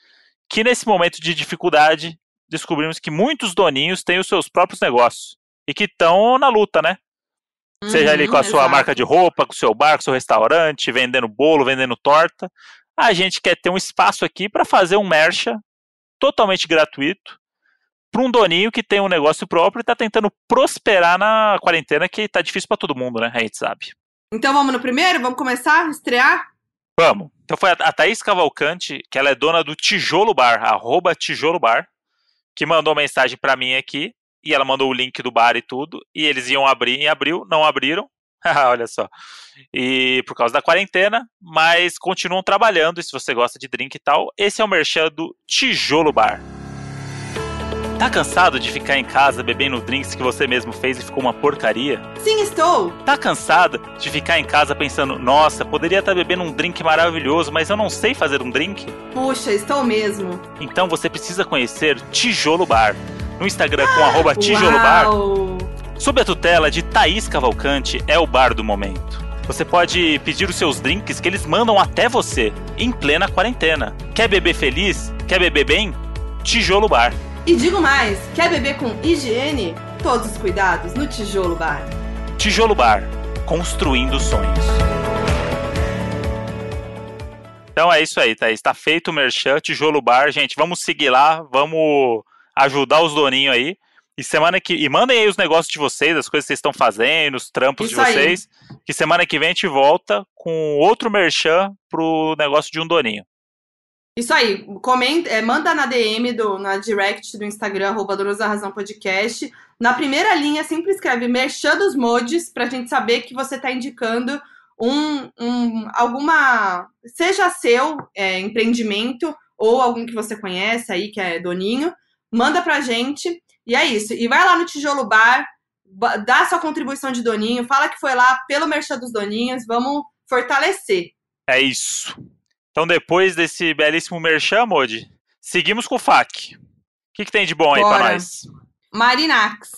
Que nesse momento de dificuldade, descobrimos que muitos doninhos têm os seus próprios negócios. E que estão na luta, né? Seja ali Uhum, com a sua exato. marca de roupa, com o seu bar, com o seu restaurante, vendendo bolo, vendendo torta. A gente quer ter um espaço aqui para fazer um mercha totalmente gratuito para um doninho que tem um negócio próprio e está tentando prosperar na quarentena, que tá difícil para todo mundo, né? A gente sabe. Então vamos no primeiro? Vamos começar? Estrear? Vamos. Então foi a, a Thaís Cavalcante, que ela é dona do Tijolo Bar, arroba Tijolo Bar, que mandou mensagem para mim aqui. E ela mandou o link do bar e tudo. E eles iam abrir em abril, não abriram. Olha só. E por causa da quarentena, mas continuam trabalhando. E se você gosta de drink e tal, esse é o merchan do Tijolo Bar. Tá cansado de ficar em casa bebendo drinks que você mesmo fez e ficou uma porcaria? Sim, estou! Tá cansada de ficar em casa pensando, nossa, poderia estar bebendo um drink maravilhoso, mas eu não sei fazer um drink? Puxa, estou mesmo. Então você precisa conhecer Tijolo Bar. No Instagram com arroba Tijolo Bar, Uau! sob a tutela de Thaís Cavalcante, é o bar do momento. Você pode pedir os seus drinks que eles mandam até você, em plena quarentena. Quer beber feliz? Quer beber bem? Tijolo Bar. E digo mais, quer beber com higiene? Todos os cuidados no Tijolo Bar. Tijolo Bar, construindo sonhos. Então é isso aí, Thaís. Tá feito o merchan, Tijolo Bar. Gente, vamos seguir lá, vamos ajudar os doninhos aí. E semana que. E mandem aí os negócios de vocês, as coisas que vocês estão fazendo, os trampos Isso de aí. vocês. Que semana que vem a gente volta com outro merchan pro negócio de um doninho. Isso aí, comenta, é, manda na DM, do, na direct do Instagram, arroba Donos da Razão Podcast. Na primeira linha, sempre escreve Merchan dos Modes, pra gente saber que você tá indicando um, um alguma, seja seu é, empreendimento ou algum que você conhece aí, que é doninho, manda pra gente. E é isso. E vai lá no Tijolo Bar, ba- dá sua contribuição de doninho, fala que foi lá pelo Merchan dos Doninhos, vamos fortalecer. É isso. Então, depois desse belíssimo merchan, Modi, seguimos com o FAQ. O que, que tem de bom aí pra Bora. nós? Marinax.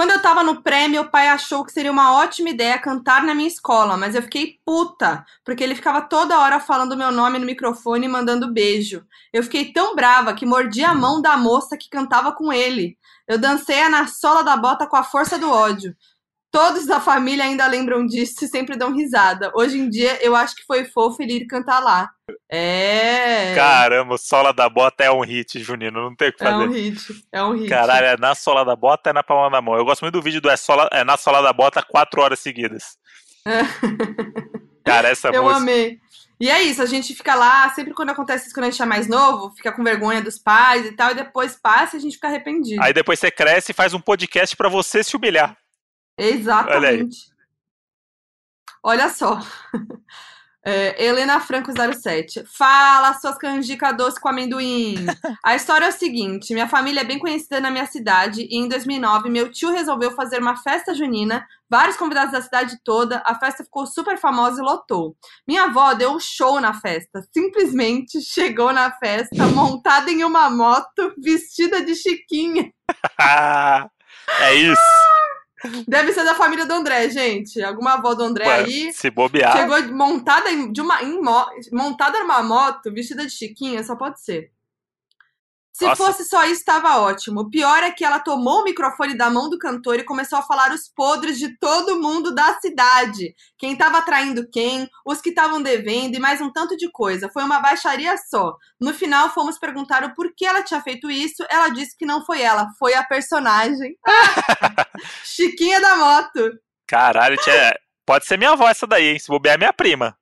Quando eu tava no pré, meu pai achou que seria uma ótima ideia cantar na minha escola, mas eu fiquei puta, porque ele ficava toda hora falando meu nome no microfone e mandando beijo. Eu fiquei tão brava que mordi a mão da moça que cantava com ele. Eu dancei na sola da bota com a força do ódio. Todos da família ainda lembram disso e sempre dão risada. Hoje em dia, eu acho que foi fofo ele ir cantar lá. É. Caramba, sola da bota é um hit, Junino. Não tem o que É fazer. um hit. É um hit. Caralho, é na sola da bota é na palma da mão. Eu gosto muito do vídeo do é, sola, é na sola da bota quatro horas seguidas. Cara, essa Eu música. amei. E é isso, a gente fica lá, sempre quando acontece isso quando a gente é mais novo, fica com vergonha dos pais e tal, e depois passa e a gente fica arrependido. Aí depois você cresce e faz um podcast pra você se humilhar. Exatamente. Olha, só. É, Helena Franco 07. Fala, suas canjicas doce com amendoim. A história é o seguinte: minha família é bem conhecida na minha cidade e em 2009 meu tio resolveu fazer uma festa junina. Vários convidados da cidade toda. A festa ficou super famosa e lotou. Minha avó deu um show na festa. Simplesmente chegou na festa montada em uma moto, vestida de chiquinha. é isso. Deve ser da família do André, gente. Alguma avó do André Ué, aí. se bobear. Chegou montada em, de uma, em mo- montada numa moto, vestida de chiquinha, só pode ser. Se Nossa. fosse só isso, estava ótimo. O pior é que ela tomou o microfone da mão do cantor e começou a falar os podres de todo mundo da cidade. Quem tava traindo quem, os que estavam devendo e mais um tanto de coisa. Foi uma baixaria só. No final, fomos perguntar o porquê ela tinha feito isso. Ela disse que não foi ela, foi a personagem. Chiquinha da moto. Caralho, tia, pode ser minha avó essa daí, hein? Se bobear é minha prima.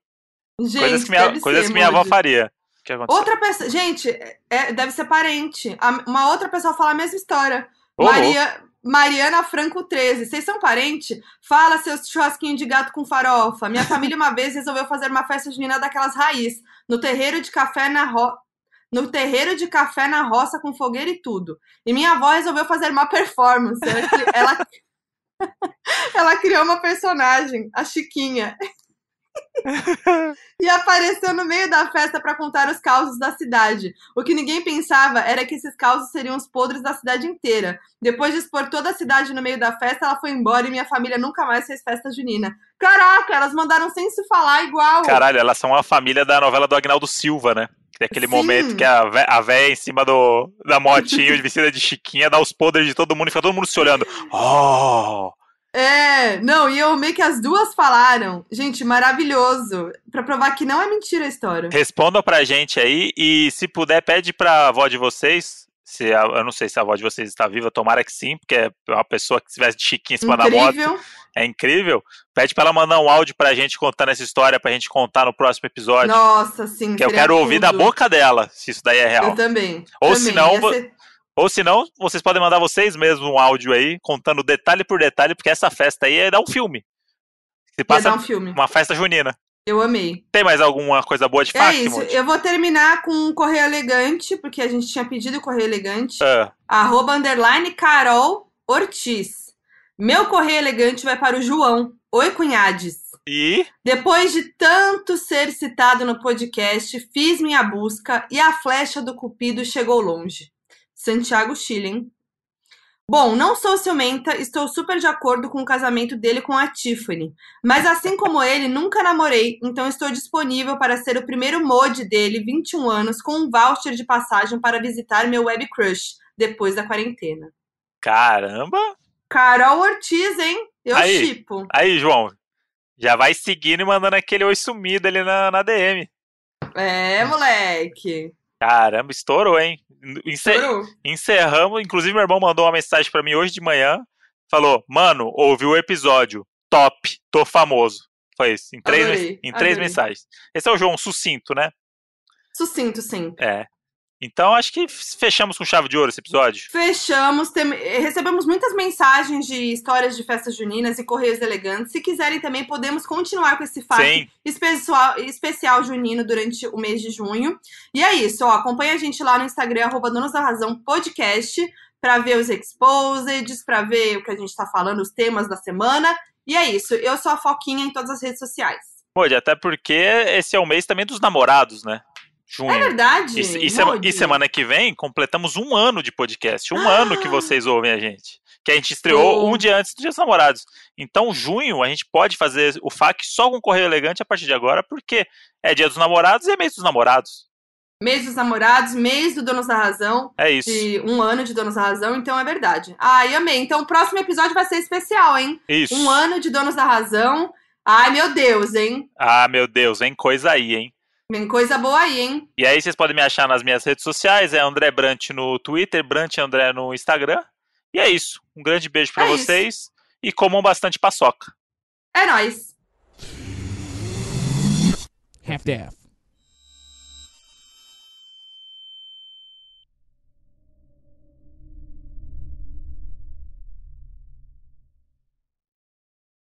Gente, coisas que minha, coisas ser, que minha avó faria. Que aconteceu? Outra pessoa. Gente, é- deve ser parente. Uma outra pessoa fala a mesma história. Ô, Maria, Mariana Franco 13. Vocês são parente? Fala, seus churrasquinhos de gato com farofa. Minha família uma vez resolveu fazer uma festa junina daquelas raiz. No terreiro de café na ro... No terreiro de café na roça com fogueira e tudo. E minha avó resolveu fazer uma performance. Ela, ela criou uma personagem, a Chiquinha. e apareceu no meio da festa para contar os causos da cidade. O que ninguém pensava era que esses causos seriam os podres da cidade inteira. Depois de expor toda a cidade no meio da festa, ela foi embora e minha família nunca mais fez festa junina. Caraca, elas mandaram sem se falar igual. Caralho, elas são a família da novela do Agnaldo Silva, né? Que tem aquele Sim. momento que a vé- a véia em cima do, da motinho, vestida de chiquinha, dá os podres de todo mundo e fica todo mundo se olhando. Oh! É, não, e eu amei que as duas falaram. Gente, maravilhoso. Pra provar que não é mentira a história. Respondam pra gente aí e se puder, pede pra avó de vocês. Se a- eu não sei se a avó de vocês está viva, tomara que sim, porque é uma pessoa que se veste de chiquinha em cima da moto. Incrível. É incrível. Pede pra ela mandar um áudio pra gente contando essa história, pra gente contar no próximo episódio. Nossa, sim. que eu quero ouvir da boca dela, se isso daí é real. Eu também. Ou Ia vo- ser- Ou se não, vocês podem mandar vocês mesmos um áudio aí, contando detalhe por detalhe, porque essa festa aí é dar um filme. Se passa dar um filme. uma festa junina. Eu amei. Tem mais alguma coisa boa de É fato, isso. Eu vou terminar com um correio elegante, porque a gente tinha pedido o correio elegante. Ah, Arroba underline Carol Ortiz. Meu correio elegante vai para o João. Oi, cunhades. e Depois de tanto ser citado no podcast, fiz minha busca e a flecha do Cupido chegou longe. Santiago Schilling. Bom, não sou ciumenta, estou super de acordo com o casamento dele com a Tiffany. Mas assim como ele, nunca namorei, então estou disponível para ser o primeiro mod dele, 21 anos, com um voucher de passagem para visitar meu web crush depois da quarentena. caramba! Carol Ortiz, hein? Eu Aí. chipo. Aí, João, já vai seguindo e mandando aquele oi sumido ali na, na DM. É, moleque. Caramba, estourou, hein? Ence- Estourou. encerramos. Inclusive, meu irmão mandou uma mensagem pra mim hoje de manhã. Falou, mano, ouvi o episódio. Top, tô famoso. Foi isso. Em três, Adorei, em três adorei. mensagens. Esse é o João sucinto, né? Sucinto, sim. É. Então acho que fechamos com chave de ouro esse episódio. Fechamos, tem- recebemos muitas mensagens de histórias de festas juninas e correios elegantes. Se quiserem também, podemos continuar com esse fato especial, especial junino durante o mês de junho. E é isso, ó, acompanha a gente lá no Instagram, arroba Donos da Razão Podcast, pra ver os exposeds, pra ver o que a gente tá falando, os temas da semana. E é isso, eu sou a Foquinha em todas as redes sociais. Pode, até porque esse é o mês também dos namorados, né? Junho. É verdade? E, e sema- e semana que vem completamos um ano de podcast. Um ano que vocês ouvem a gente. Que a gente estreou Oh. um dia antes do Dia dos Namorados. Então, junho, a gente pode fazer o FAQ só com Correio Elegante a partir de agora, porque é Dia dos Namorados e é mês dos namorados. mês dos namorados, mês do Donos da Razão. É isso. De um ano de Donos da Razão, então é verdade. Ai, amei. Então o próximo episódio vai ser especial, hein? Isso. Um ano de Donos da Razão. Ai, meu Deus, hein? Ah, meu Deus, vem coisa aí, hein? Vem coisa boa aí, hein? E aí vocês podem me achar nas minhas redes sociais, é André Brant no Twitter, Brant André no Instagram. E é isso. Um grande beijo pra É vocês e comam bastante paçoca. É nóis. Half-Death.